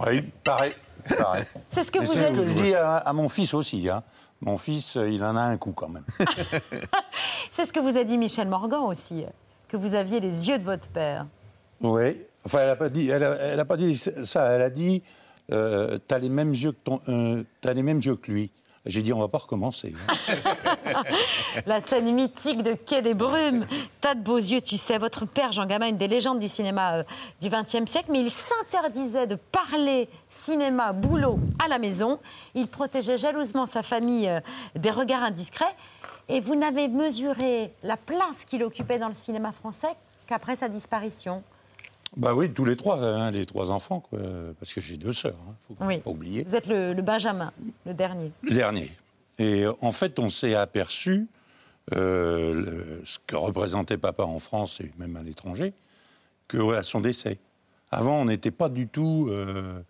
Oui, pareil. pareil. C'est ce que Mais vous c'est ce que je dis à, à mon fils aussi. hein. Mon fils, euh, il en a un coup quand même. [LAUGHS] C'est ce que vous a dit Michel Morgan aussi, euh, que vous aviez les yeux de votre père. Oui. Enfin, elle n'a pas dit, elle a, elle a pas dit ça. Elle a dit, euh, t'as les mêmes yeux que ton, euh, t'as les mêmes yeux que lui. J'ai dit, on va pas recommencer. [LAUGHS] La scène mythique de Quai des Brumes. Tas de beaux yeux, tu sais. Votre père, Jean Gabin, une des légendes du cinéma euh, du XXe siècle, mais il s'interdisait de parler cinéma, boulot à la maison. Il protégeait jalousement sa famille euh, des regards indiscrets. Et vous n'avez mesuré la place qu'il occupait dans le cinéma français qu'après sa disparition. Bah oui, tous les trois, hein, les trois enfants, quoi, parce que j'ai deux sœurs. Hein, faut Oui. pas oublier. Vous êtes le, le Benjamin, le dernier. Le dernier. Et en fait, on s'est aperçu euh, le- ce que représentait papa en France et même à l'étranger, que à son décès. Avant, on n'était pas du tout. euh,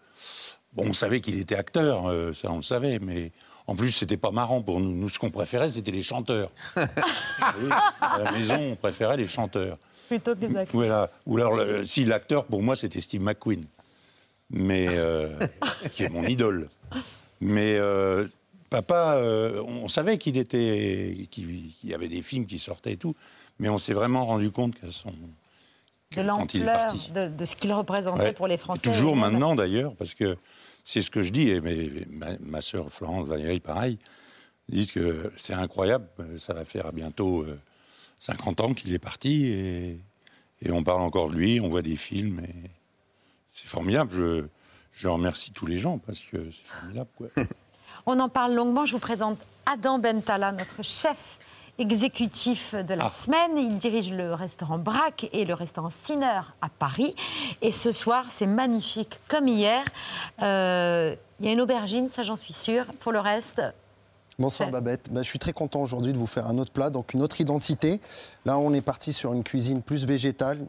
bon, on savait qu'il était acteur, euh, ça on le savait, mais en plus, c'était pas marrant pour nous. Nous, ce qu'on préférait, c'était les chanteurs. [LAUGHS] À la maison, on préférait les chanteurs. Plutôt que les acteurs. Voilà. Ou alors, le- si l'acteur, pour moi, c'était Steve McQueen, mais euh, qui est mon idole. Mais euh, papa, euh, on savait qu'il était, qu'il y avait des films qui sortaient et tout, mais on s'est vraiment rendu compte qu'à son De il est l'ampleur de, de ce qu'il représentait Ouais. pour les Français. Toujours et maintenant d'ailleurs, parce que c'est ce que je dis, et mes- ma, ma sœur Florence Valérie, pareil, disent que c'est incroyable, ça va faire bientôt 50 ans qu'il est parti, et, et on parle encore de lui, on voit des films, et c'est formidable. Je, je remercie tous les gens, parce que c'est formidable. Quoi. [LAUGHS] On en parle longuement. Je vous présente Adam Bentala, notre chef exécutif de la semaine. Il dirige le restaurant Braque et le restaurant Sinner à Paris. Et ce soir, c'est magnifique comme hier. Euh, Il y a une aubergine, ça j'en suis sûre. Pour le reste, Bonsoir Babette. Bah, je suis très content aujourd'hui de vous faire un autre plat, donc une autre identité. Là, on est parti sur une cuisine plus végétale.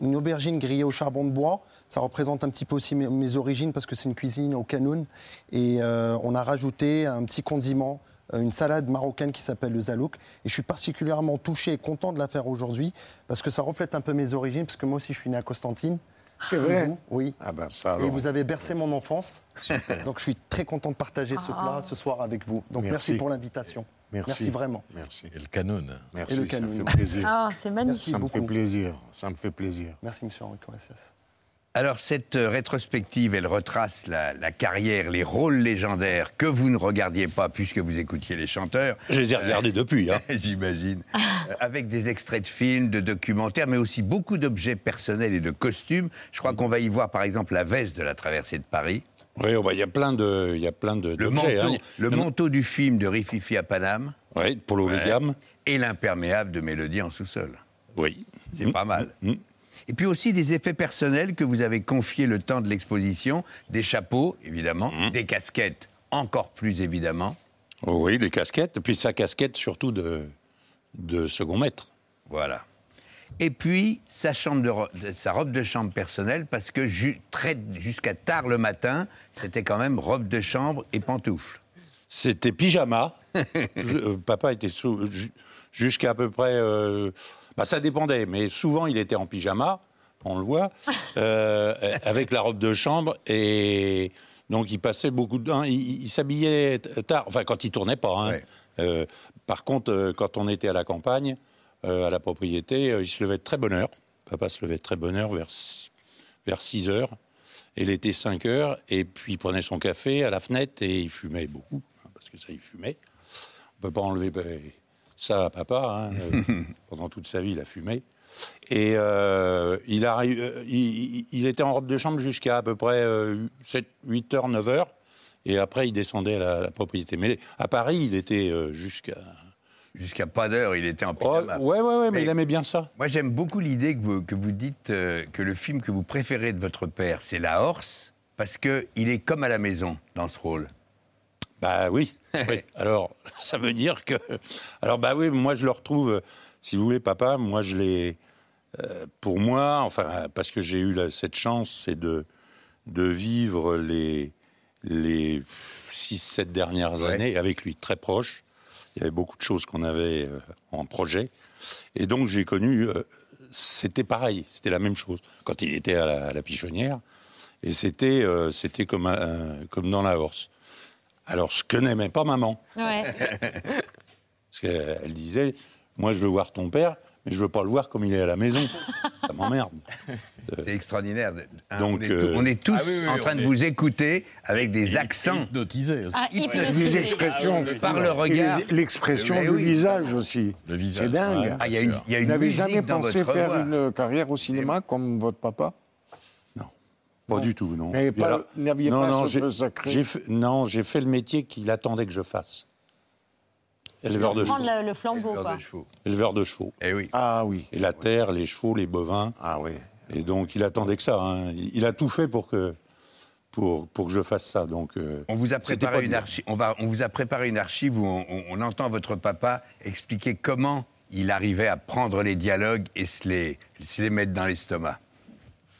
Une aubergine grillée au charbon de bois. Ça représente un petit peu aussi mes, mes origines parce que c'est une cuisine au canoun. Et euh, on a rajouté un petit condiment, euh, une salade marocaine qui s'appelle le zalouk. Et je suis particulièrement touché et content de la faire aujourd'hui parce que ça reflète un peu mes origines, parce que moi aussi je suis né à Constantine. C'est vrai vous, Oui. Ah ben ça Et vous avez bercé mon enfance. Donc je suis très content de partager ce Ah. plat ce soir avec vous. Donc merci, Merci. pour l'invitation. Merci. vraiment. Merci. Et le canoun. Merci, Et le ça canoun. fait plaisir. Ah, c'est magnifique. Ça me fait beaucoup. plaisir. Ça me fait plaisir. Merci, monsieur Henri Corressias. Alors, cette euh, rétrospective, elle retrace la, la carrière, les rôles légendaires que vous ne regardiez pas puisque vous écoutiez les chanteurs. Je les ai regardés depuis. Hein. [LAUGHS] J'imagine. Euh, avec des extraits de films, de documentaires, mais aussi beaucoup d'objets personnels et de costumes. Je crois qu'on va y voir, par exemple, la veste de la traversée de Paris. Oui, oh, bah, il y a plein de, il y a plein de. Le manteau, hein. le manteau du film de Rififi à Paname. Oui, Polo Ouais. Et l'imperméable de Mélodie en sous-sol. Oui. C'est Mm. pas mal. Mm. Et puis aussi des effets personnels que vous avez confiés le temps de l'exposition, des chapeaux, évidemment, Mm. des casquettes, encore plus évidemment. Oh oui, les casquettes. Et puis sa casquette surtout de, de second maître. Voilà. Et puis sa, chambre de sa robe de chambre personnelle, parce que jusqu'à tard le matin, c'était quand même robe de chambre et pantoufles. C'était pyjama. [LAUGHS] Je- euh, papa était sous- ju- jusqu'à à peu près. euh, bah, ça dépendait, mais souvent il était en pyjama, on le voit, [LAUGHS] euh, avec la robe de chambre et donc il passait beaucoup de temps. Il, il s'habillait t- tard, enfin quand il tournait pas. hein. Euh, par contre, euh, quand on était à la campagne, euh, à la propriété, euh, il se levait de très bonne heure. Papa se levait de très bonne heure vers vers 6 heures. Et il était 5 heures, et puis il prenait son café à la fenêtre et il fumait beaucoup, hein, parce que ça, il fumait. On peut pas enlever ben, ça à papa. hein, euh, [LAUGHS] pendant toute sa vie, il a fumé. Et euh, il, euh, il, était en robe de chambre jusqu'à à peu près euh, 7, 8 heures, 9 heures. Et après, il descendait à la, la propriété. Mais à Paris, il était jusqu'à. Jusqu'à pas d'heure, il était en pyjama. Oh, ouais, ouais, ouais, mais, il aimait bien ça. Moi, j'aime beaucoup l'idée que vous, que vous dites euh, que le film que vous préférez de votre père, c'est La Horse, parce qu'il est comme à la maison dans ce rôle. Bah oui. [LAUGHS] oui. Alors, [LAUGHS] ça veut dire que. Alors, bah oui, moi, je le retrouve. euh, Si vous voulez, papa, moi, je l'ai. euh, pour moi, enfin, parce que j'ai eu la- cette chance, c'est de, de vivre les, les 6-7 dernières Ouais. années avec lui, très proche. Il y avait beaucoup de choses qu'on avait euh, en projet. Et donc, j'ai connu. euh, c'était pareil, c'était la même chose. Quand il était à la, à la et c'était euh, c'était comme, comme dans la horse. Alors, ce que n'aimait pas maman. Ouais. [LAUGHS] Parce qu'elle disait, moi je veux voir ton père, mais je veux pas le voir comme il est à la maison. [LAUGHS] Ça m'emmerde. C'est extraordinaire. Hein, Donc, on, est, tous- euh, on est tous Ah oui, oui, en train de est- vous écouter avec des accents. Hypnotisé aussi. Ah, expressions. Par le regard. L'expression du oui. visage aussi. Le visage, C'est dingue. ouais. Ah, il y a une, il y a Vous n'avez jamais pensé faire voix. une carrière au cinéma comme votre papa? Pas du tout, non. Mais Et pas- alors- n'aviez non, pas non, ce j'ai- feu sacré j'ai fait- Non, j'ai fait le métier qu'il attendait que je fasse. Éleveur de Prendre chevaux. le, le flambeau, Fleur quoi. de chevaux. Éleveur de chevaux. Eh oui. Ah oui. Et la terre, les chevaux, les bovins. Ah oui. Et donc, il attendait que ça. hein. Il, il a tout fait pour que, pour, pour que je fasse ça. Donc, euh, On vous a préparé une. On, va, on vous a préparé une archive où on, on- on entend votre papa expliquer comment il arrivait à prendre les dialogues et se les, se les mettre dans l'estomac.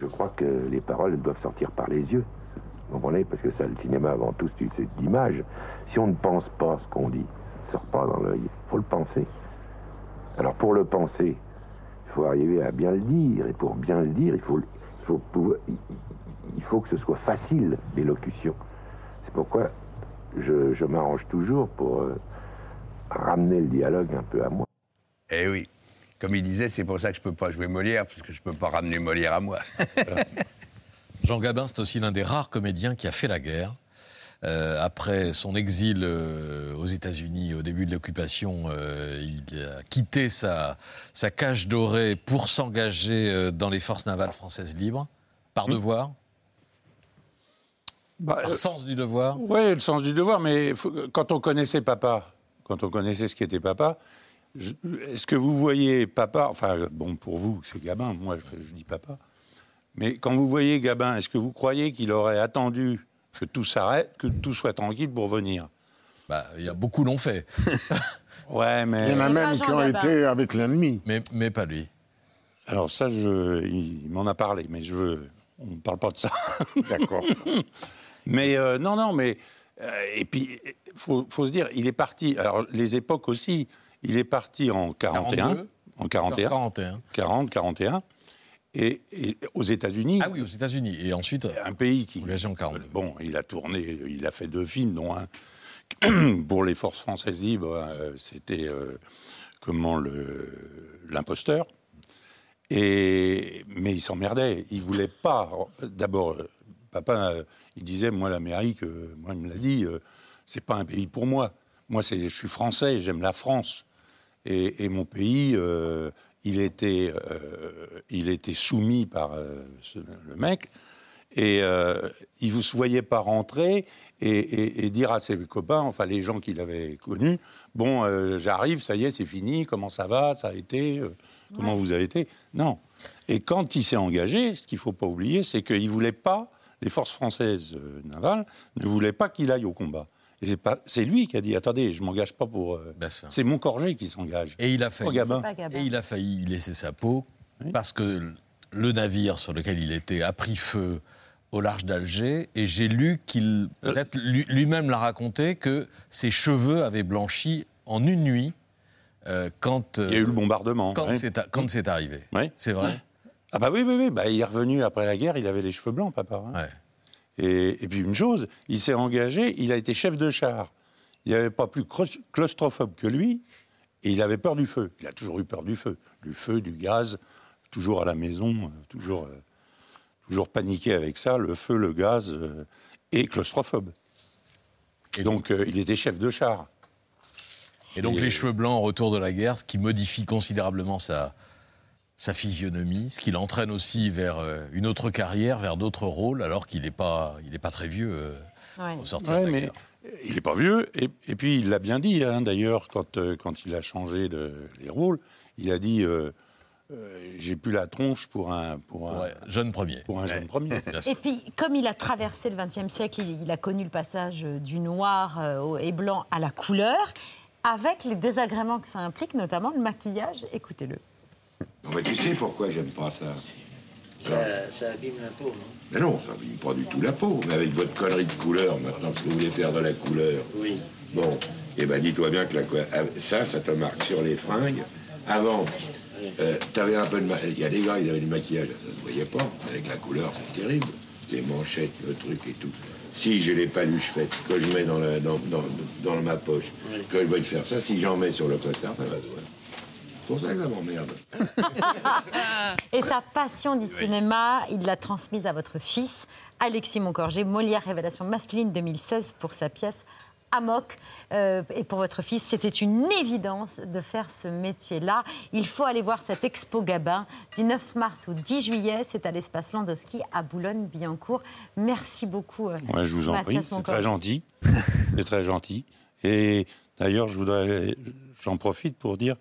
Je crois que les paroles doivent sortir par les yeux. Vous comprenez? Parce que ça, le cinéma, avant tout, c'est l'image. Si on ne pense pas ce qu'on dit, ça ne sort pas dans l'œil. Il faut le penser. Alors, pour le penser, il faut arriver à bien le dire. Et pour bien le dire, il faut, il faut, il- faut que ce soit facile, l'élocution. C'est pourquoi je, je m'arrange toujours pour euh, ramener le dialogue un peu à moi. Eh oui. Comme il disait, c'est pour ça que je peux pas jouer Molière, parce que je peux pas ramener Molière à moi. [LAUGHS] Jean Gabin, c'est aussi l'un des rares comédiens qui a fait la guerre. Euh, après son exil euh, aux États-Unis au début de l'occupation, euh, il a quitté sa, sa cage dorée pour s'engager euh, dans les forces navales françaises libres, par devoir, Bah, par sens du devoir. Oui, le sens du devoir, mais faut- quand on connaissait papa, quand on connaissait ce qu'était papa, est-ce que vous voyez papa, enfin, bon, pour vous, c'est Gabin, moi je, je dis papa, mais quand vous voyez Gabin, est-ce que vous croyez qu'il aurait attendu que tout s'arrête, que tout soit tranquille pour venir? Bah, il y a beaucoup l'ont fait. [LAUGHS] ouais, mais. Il y en a même qui ont été avec l'ennemi. Mais, mais pas lui. Alors ça, je, il, il m'en a parlé, mais je veux, on ne parle pas de ça. [LAUGHS] D'accord. [LAUGHS] mais euh, non, non, mais euh, et puis faut, faut se dire, il est parti. Alors les époques aussi, il est parti en 41, 42. en 41, 41. 40, 41, et, et aux États-Unis. Ah oui, aux États-Unis. Et ensuite, un pays qui engagé en 42. Bon, il a tourné, il a fait deux films, dont un [CLEARS THROAT] pour les forces françaises libres, euh, c'était euh, comment le l'imposteur. Et mais il s'emmerdait, il voulait pas. D'abord, papa, euh, il disait moi l'Amérique, moi il me l'a dit, c'est pas un pays pour moi. Moi, c'est, je suis français, j'aime la France. Et, et mon pays, euh, il était, euh, il était soumis par euh, ce- le mec. Et il ne se voyait pas rentrer et, et- et dire à ses copains, enfin les gens qu'il avait connus, bon, j'arrive, ça y est, c'est fini, comment ça va, ça a été, comment vous avez été? Non. Et quand il s'est engagé, ce qu'il ne faut pas oublier, c'est qu'il ne voulait pas, les forces françaises navales ne voulaient pas qu'il aille au combat. Et c'est pas- c'est lui qui a dit, attendez, je m'engage pas pour... euh, c'est mon corgé qui s'engage. Et il a failli, et il a failli y laisser sa peau parce que le navire sur lequel il était a pris feu au large d'Alger et j'ai lu qu'il Euh. peut-être lui- lui-même l'a raconté que ses cheveux avaient blanchi en une nuit euh, quand Il y a eu le bombardement. quand oui. c'est a- quand c'est arrivé. Oui. C'est vrai. Ah bah oui, oui, oui. Bah, il est revenu après la guerre, il avait les cheveux blancs, papa. hein. Et, et puis une chose, il s'est engagé, il a été chef de char. Il n'y avait pas plus claustrophobe que lui, et il avait peur du feu. Il a toujours eu peur du feu. Du feu, du gaz, toujours à la maison, euh, toujours, euh, toujours paniqué avec ça, le feu, le gaz, euh, et claustrophobe. Et donc, euh, il était chef de char. Et donc Et- les cheveux blancs au retour de la guerre, ce qui modifie considérablement sa, sa physionomie, ce qui l'entraîne aussi vers euh, une autre carrière, vers d'autres rôles, alors qu'il n'est pas, il est pas très vieux euh, Ouais. au sortir Ouais, de la mais il n'est pas vieux. Et, et puis, il l'a bien dit, hein, d'ailleurs, quand, euh, quand il a changé de, les rôles. Il a dit euh, euh, J'ai plus la tronche pour un, pour un jeune premier. Pour un jeune premier. [LAUGHS] Et puis, comme il a traversé le XXe siècle, il, il a connu le passage du noir euh, et blanc à la couleur, avec les désagréments que ça implique, notamment le maquillage. Écoutez-le. Tu sais pourquoi j'aime pas ça Ça, ça abîme la peau, non? Mais non, ça abîme pas du tout la peau. Mais avec votre connerie de couleur, maintenant, parce que vous voulez faire de la couleur. Oui. Bon, eh ben dis-toi bien que la ah, ça, ça te marque sur les fringues. Avant, euh, t'avais un peu de maquillage. Il y a des gars, ils avaient du maquillage, ça se voyait pas. Avec la couleur, c'est terrible. Les manchettes, le truc et tout. Si j'ai les paluches faites, que je mets dans, la- dans, dans, dans ma poche, que je vais faire ça, si j'en mets sur le costard, ça va se voir. C'est pour ça que ça m'emmerde. Et sa passion du cinéma, il l'a transmise à votre fils, Alexis Moncorgé, Molière Révélation masculine 2016 pour sa pièce Amok. Euh, et pour votre fils, c'était une évidence de faire ce métier-là. Il faut aller voir cette expo Gabin du 9 mars au 10 juillet. C'est à l'espace Landowski à Boulogne-Billancourt. Merci beaucoup. euh, Ouais, je vous en prie, c'est très gentil. c'est très gentil. Et d'ailleurs, je voudrais, j'en profite pour dire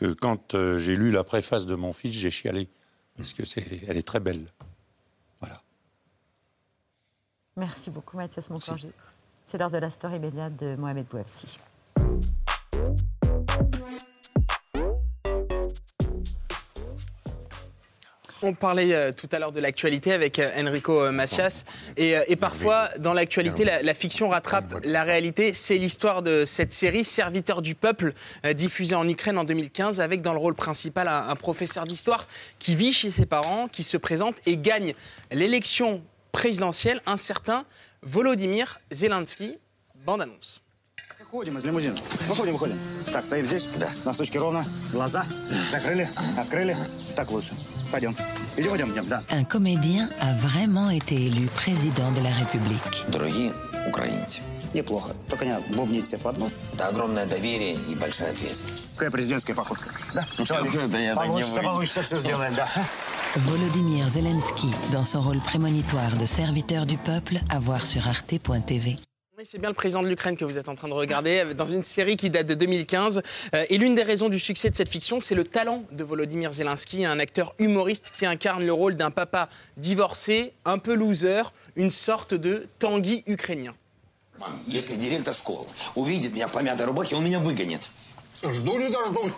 que quand euh, j'ai lu la préface de mon fils, j'ai chialé parce que c'est, elle est très belle. Merci beaucoup, Mathias Moncorgé. C'est l'heure de la story média de Mohamed Bouafsi. On parlait euh, tout à l'heure de l'actualité avec euh, Enrico euh, Macias. Et, euh, et parfois, dans l'actualité, la, la fiction rattrape la réalité. C'est l'histoire de cette série Serviteur du peuple, diffusée en Ukraine en 2015, avec dans le rôle principal un, un professeur d'histoire qui vit chez ses parents, qui se présente et gagne l'élection présidentielle, un certain Volodymyr Zelensky. Bande annonce. Выходим из лимузина. Выходим, выходим. Так, стоим здесь? Да. Носочки ровно. Глаза закрыли, открыли. Так лучше. Пойдем. Идем, идем, идем, да. Un comédien a vraiment été élu président de la République. Дорогие украинцы. Неплохо. Только не бубнить все под нос. Это огромное доверие и большая ответственность. Какая президентская походка? Да? Человек. Да я так не получится, выйду. получится, все сделаем, да. Volodymyr Zelensky, dans son rôle prémonitoire de serviteur du peuple, à voir sur arte.tv. Oui, C'est bien le président de l'Ukraine que vous êtes en train de regarder euh, dans une série qui date de 2015. Euh, et l'une des raisons du succès de cette fiction, c'est le talent de Volodymyr Zelensky, un acteur humoriste qui incarne le rôle d'un papa divorcé, un peu loser, une sorte de Tanguy ukrainien. Мам, если директор школы увидит меня в помятой рубахе, он меня выгонит. Жду не дождусь.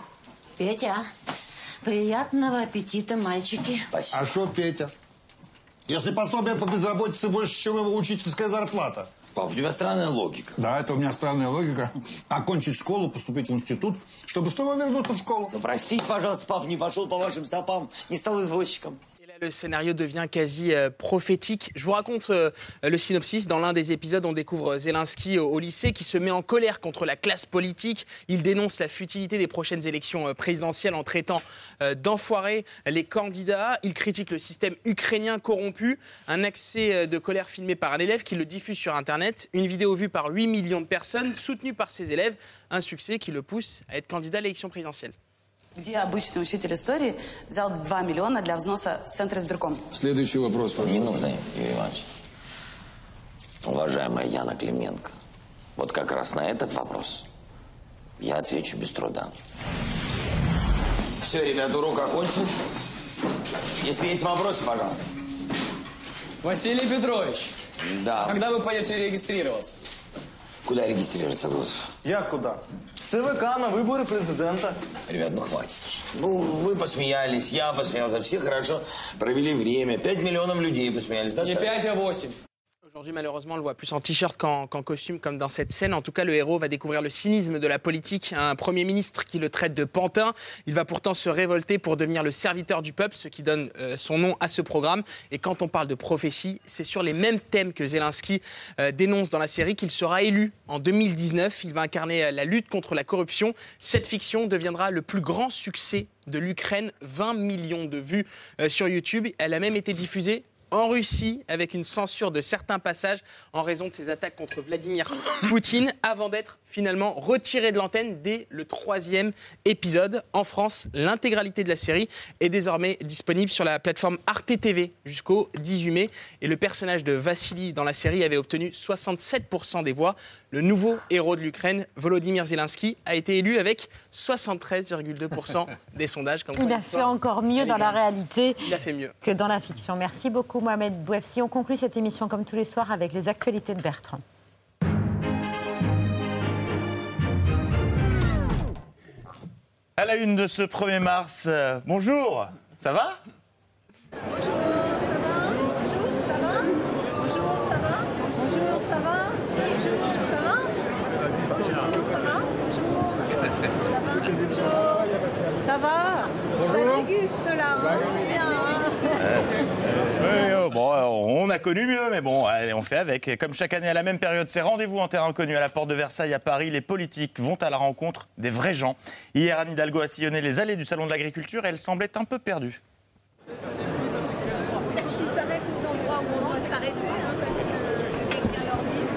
Петя, приятного аппетита, мальчики. А что, Петя? Если пособие по безработице больше, чем его учительская зарплата. Пап, у тебя странная логика. Да, это у меня странная логика. Окончить школу, поступить в институт, чтобы снова вернуться в школу. Ну, простите, пожалуйста, пап, не пошел по вашим стопам, не стал извозчиком. Le scénario devient quasi euh, prophétique. Je vous raconte euh, le synopsis. Dans l'un des épisodes, on découvre Zelensky au, lycée qui se met en colère contre la classe politique. Il dénonce la futilité des prochaines élections euh, présidentielles en traitant d'enfoirés les candidats. Il critique le système ukrainien corrompu. Un accès de colère filmé par un élève qui le diffuse sur Internet. Une vidéo vue par 8 millions de personnes, soutenue par ses élèves. Un succès qui le pousse à être candidat à l'élection présidentielle. Где обычный учитель истории взял 2 миллиона для взноса в Центр избирком? Следующий вопрос, пожалуйста. Не нужно, Юрий Иванович. Уважаемая Яна Клименко, вот как раз на этот вопрос я отвечу без труда. Все, ребята, урок окончен. Если есть вопросы, пожалуйста. Василий Петрович, Да. когда вы пойдете регистрироваться? Куда регистрироваться, Глазов? Я куда? ЦВК на выборы президента. Ребят, ну хватит уж. Ну, вы посмеялись, я посмеялся, все хорошо провели время. Пять миллионов людей посмеялись. Не достаточно. 5, а 8. Aujourd'hui, malheureusement, on le voit plus en t-shirt qu'en costume, comme dans cette scène. En tout cas, le héros va découvrir le cynisme de la politique. Un Premier ministre qui le traite de pantin. Il va pourtant se révolter pour devenir le serviteur du peuple, ce qui donne euh, son nom à ce programme. Et quand on parle de prophétie, c'est sur les mêmes thèmes que Zelensky euh, dénonce dans la série qu'il sera élu en 2019. Il va incarner euh, la lutte contre la corruption. Cette fiction deviendra le plus grand succès de l'Ukraine. 20 millions de vues sur YouTube. Elle a même été diffusée en Russie avec une censure de certains passages en raison de ses attaques contre Vladimir [LAUGHS] Poutine avant d'être finalement retiré de l'antenne dès le troisième épisode. En France, l'intégralité de la série est désormais disponible sur la plateforme Arte TV jusqu'au 18 mai et le personnage de Vassili dans la série avait obtenu 67% des voix. Le nouveau héros de l'Ukraine, Volodymyr Zelensky, a été élu avec 73,2% [LAUGHS] des sondages. Comme Il a fait encore mieux dans la réalité Il a fait mieux. que dans la fiction. Merci beaucoup Mohamed Bouefsi. On conclut cette émission comme tous les soirs avec les actualités de Bertrand. À la une de ce 1er mars, euh, bonjour, ça va? Ça va Ça déguste là, hein, c'est bien. hein. Euh, on a connu mieux, mais bon, allez, on fait avec. Et comme chaque année à la même période, c'est rendez-vous en terrain inconnu à la porte de Versailles à Paris. Les politiques vont à la rencontre des vrais gens. Hier, Anne Hidalgo a sillonné les allées du Salon de l'Agriculture et elle semblait un peu perdue. Il faut qu'ils s'arrêtent aux endroits où on doit s'arrêter, parce que quelqu'un leur dise.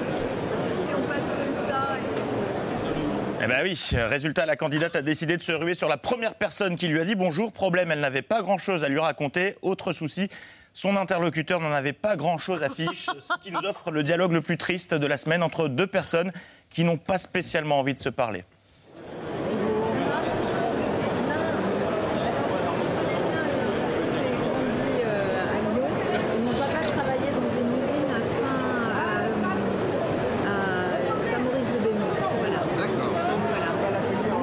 Parce que si on passe comme ça. et- Eh ben oui, résultat, la candidate a décidé de se ruer sur la première personne qui lui a dit bonjour. Problème, elle n'avait pas grand-chose à lui raconter. Autre souci, son interlocuteur n'en avait pas grand-chose à fiche, ce qui nous offre le dialogue le plus triste de la semaine entre deux personnes qui n'ont pas spécialement envie de se parler. grandi euh, à Lyon. Et mon papa travaillait dans une usine à Saint, à, à Saint-Maurice-de-Bémont. Voilà. Voilà.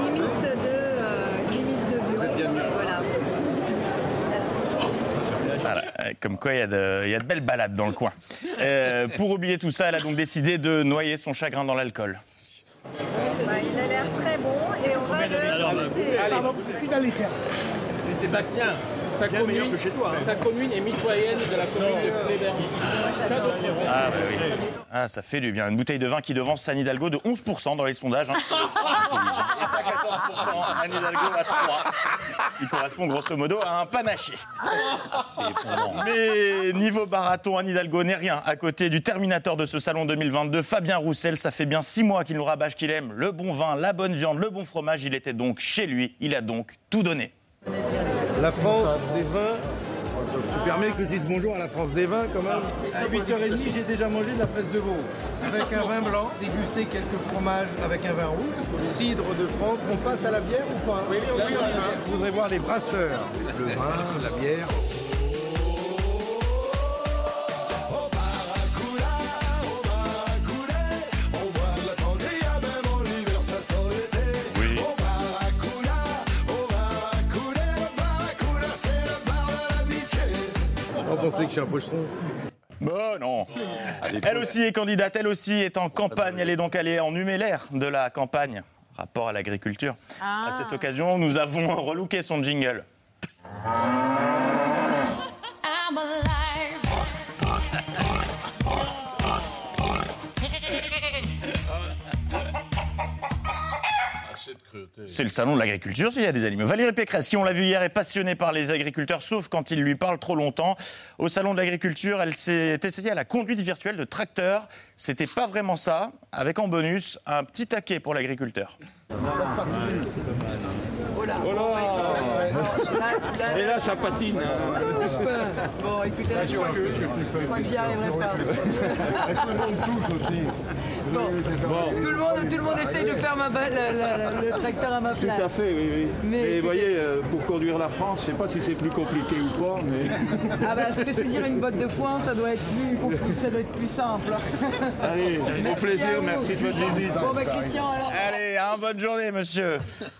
Limite de, euh, limite de Lyon. Voilà. Voilà, euh, comme quoi il y, a de- il y a de belles balades dans le coin. Euh, pour oublier tout ça, elle a donc décidé de noyer son chagrin dans l'alcool. Bah, il a l'air très bon et on va le goûter. Allez, Sébastien, sa commune, sa commune est mitoyenne de la commune de. Ah, bah oui. Ah, ça fait du bien. Une bouteille de vin qui devance Anne Hidalgo de 11% dans les sondages. hein. [LAUGHS] à 14%, Anne Hidalgo à 3, ce qui correspond grosso modo à un panaché. Mais niveau baraton, Anne Hidalgo n'est rien à côté du terminateur de ce salon 2022, Fabien Roussel. Ça fait bien six mois qu'il nous rabâche qu'il aime le bon vin, la bonne viande, le bon fromage. Il était donc chez lui. Il a donc tout donné. La France des vins. Tu permets que je dise bonjour à la France des vins quand même À 8h30, j'ai déjà mangé de la fraise de veau. Avec un vin blanc, dégusté quelques fromages avec un vin rouge. Cidre de France, on passe à la bière ou pas? Oui, oui, oui. Je voudrais voir les brasseurs. Le vin, la bière. Pensait que je suis un pocheron? Bon, non. Elle aussi est candidate, elle aussi est en campagne. Elle est donc allée en numélaire de la campagne. Rapport à l'agriculture. Ah. À cette occasion, nous avons [LAUGHS] relooké son jingle. C'est le salon de l'agriculture, s'il y a des animaux. Valérie Pécresse, qui on l'a vu hier, est passionnée par les agriculteurs, sauf quand ils lui parlent trop longtemps. Au salon de l'agriculture, elle s'est essayée à la conduite virtuelle de tracteur. C'était pas vraiment ça, avec en bonus un petit taquet pour l'agriculteur. Et là, ça patine. Bon, écoutez, je crois que, je crois que j'y arriverai pas. Bon. Tout, le monde, tout le monde essaye de faire ma le tracteur à ma Tout place. à fait, oui, oui. Mais vous voyez, euh, pour conduire la France, je ne sais pas si c'est plus compliqué ou pas, mais... Ah bah, se saisir une botte de foin, ça doit être plus, ça doit être plus simple. [LAUGHS] Allez, au plaisir, merci de votre visite. Bon bah Christian, alors. Allez, hein, bonne journée, monsieur.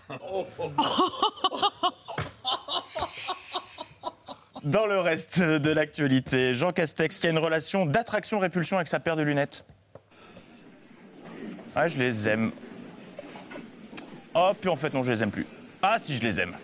[LAUGHS] Dans le reste de l'actualité, Jean Castex qui a une relation d'attraction-répulsion avec sa paire de lunettes. Ah, je les aime. Oh, puis en fait, non, je les aime plus. Ah, si, je les aime.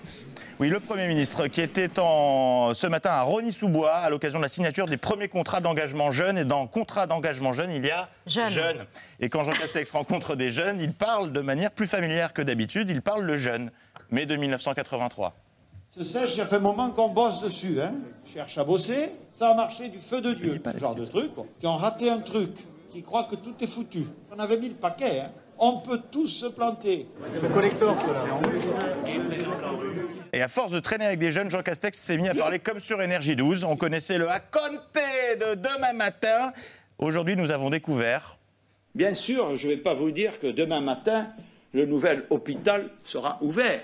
Oui, le Premier ministre qui était en, ce matin à Rony-sous-Bois à l'occasion de la signature des premiers contrats d'engagement jeunes. Et dans contrat d'engagement jeune, il y a Jeune. Et quand Jean Castex rencontre des jeunes, il parle de manière plus familière que d'habitude. Il parle le jeune, mai de 1983. Ce sèche, ça fait un moment qu'on bosse dessus. Hein. Cherche à bosser, ça a marché du feu de Dieu, ce genre de truc. Qui ont raté un truc, qui croient que tout est foutu. On avait mis le paquet. Hein. On peut tous se planter. Le collector, cela. Et à force de traîner avec des jeunes, Jean Castex s'est mis à parler comme sur Énergie 12. On connaissait le à compter de demain matin. Aujourd'hui, nous avons découvert. Bien sûr, je ne vais pas vous dire que demain matin, le nouvel hôpital sera ouvert.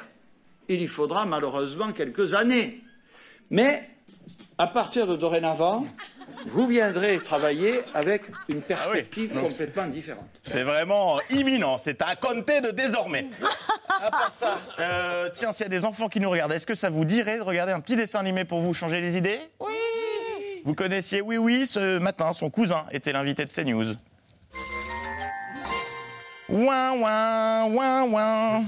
Il y faudra malheureusement quelques années. Mais à partir de dorénavant, vous viendrez travailler avec une perspective Donc, complètement différente. C'est vraiment imminent. C'est à compter de désormais. À part ça, euh, tiens, s'il y a des enfants qui nous regardent, est-ce que ça vous dirait de regarder un petit dessin animé pour vous changer les idées? Oui Vous connaissiez Oui Oui ce matin, son cousin était l'invité de CNews. Ouin, ouin, ouin, ouin.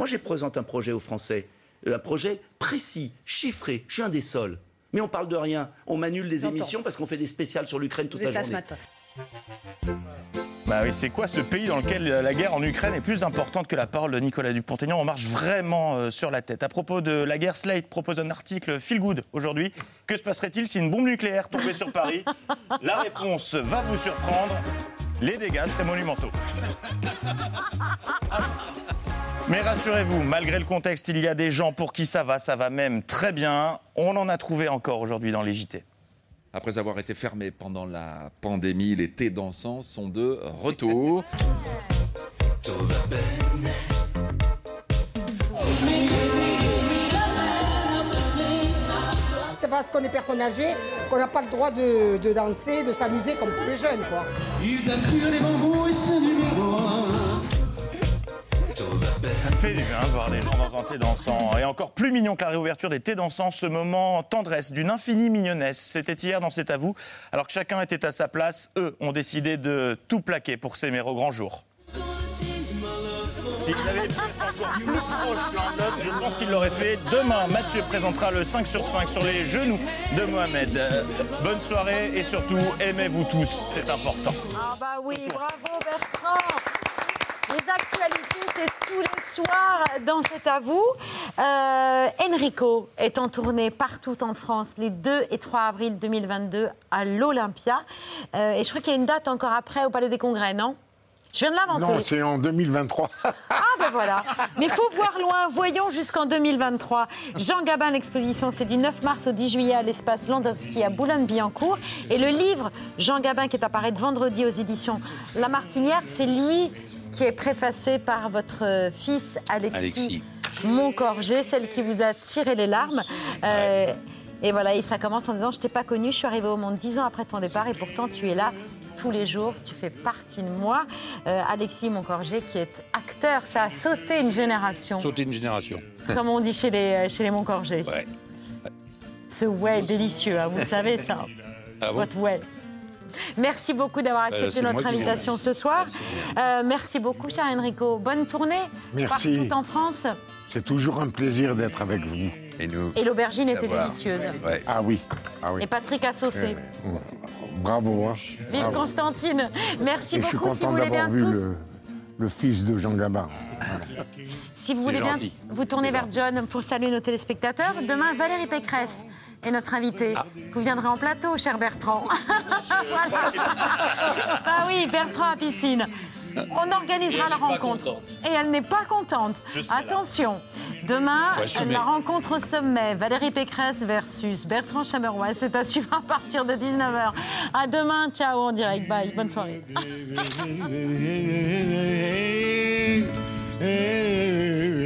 Moi, j'ai présenté un projet aux Français, euh, un projet précis, chiffré. Je suis un des seuls. Mais on parle de rien. On m'annule des J'entends. émissions parce qu'on fait des spéciales sur l'Ukraine toute Vous la êtes là ce journée. matin. Bah oui, c'est quoi ce pays dans lequel la guerre en Ukraine est plus importante que la parole de Nicolas Dupont-Aignan? On marche vraiment euh, sur la tête. À propos de la guerre, Slate propose un article feel good aujourd'hui. Que se passerait-il si une bombe nucléaire tombait sur Paris? [LAUGHS] La réponse va vous surprendre. Les dégâts seraient monumentaux. [LAUGHS] Mais rassurez-vous, malgré le contexte, il y a des gens pour qui ça va, ça va même très bien. On en a trouvé encore aujourd'hui dans les JT. Après avoir été fermés pendant la pandémie, les thés dansants sont de retour. [LAUGHS] C'est parce qu'on est personne âgée qu'on n'a pas le droit de, de danser, de s'amuser comme tous les jeunes, quoi. Ça fait du bien de voir des gens dans un thé dansant. Et encore plus mignon que la réouverture des thés dansants, ce moment tendresse, d'une infinie mignonnesse. C'était hier dans C'est à vous. Alors que chacun était à sa place, eux ont décidé de tout plaquer pour s'aimer au grand jour. Si S'ils avaient pu être encore plus proches l'un de l'autre, je pense qu'ils l'auraient fait. Demain, Mathieu présentera le 5 sur 5 sur les genoux de Mohamed. Euh, bonne soirée et surtout, aimez-vous tous, c'est important. Ah bah oui, bravo Bertrand les actualités, c'est tous les soirs dans C'est à vous. Euh, Enrico est en tournée partout en France les 2 et 3 avril 2022 à l'Olympia. Euh, et je crois qu'il y a une date encore après au Palais des Congrès, non? Je viens de l'inventer. Non, c'est en 2023. [LAUGHS] Ah ben voilà. Mais il faut voir loin. Voyons jusqu'en 2023. Jean Gabin, l'exposition, c'est du 9 mars au 10 juillet à l'espace Landowski à Boulogne-Billancourt. Et le livre Jean Gabin qui est apparu vendredi aux éditions La Martinière, c'est lui qui est préfacé par votre fils Alexis, Alexis. Moncorgé, celle qui vous a tiré les larmes. Euh, et voilà, et ça commence en disant Je t'ai pas connu, je suis arrivée au monde dix ans après ton départ et pourtant tu es là tous les jours, tu fais partie de moi. Euh, Alexis Moncorgé, qui est acteur, ça a sauté une génération, Sauter une génération. comme on dit chez les, chez les Moncorgé. Ouais. Ce ouais délicieux, hein, vous savez ça. Ah bon? Votre ouais. Merci beaucoup d'avoir Euh, accepté notre invitation ce soir. Euh, merci beaucoup, cher Enrico. Bonne tournée Merci. partout en France. C'est toujours un plaisir d'être avec vous. Et nous Et l'aubergine était délicieuse. Ah oui. Ah oui. Et Patrick a saucé. Bravo. Hein. Vive Bravo. Constantine. Merci Et je suis beaucoup. Si vous content voulez bien d'avoir vu tous, le, le fils de Jean Gabin. si vous voulez bien vous tourner vers John pour saluer nos téléspectateurs. Demain, Valérie Pécresse est notre invitée. Vous viendrez en plateau, cher Bertrand. [LAUGHS] Voilà. Ah oui, Bertrand à piscine. On organisera la rencontre. Et elle n'est pas contente. Attention, demain, la rencontre au sommet. Valérie Pécresse versus Bertrand Chameroy. C'est à suivre à partir de 19h. À demain. Ciao en direct. Bye. Bonne soirée. [LAUGHS]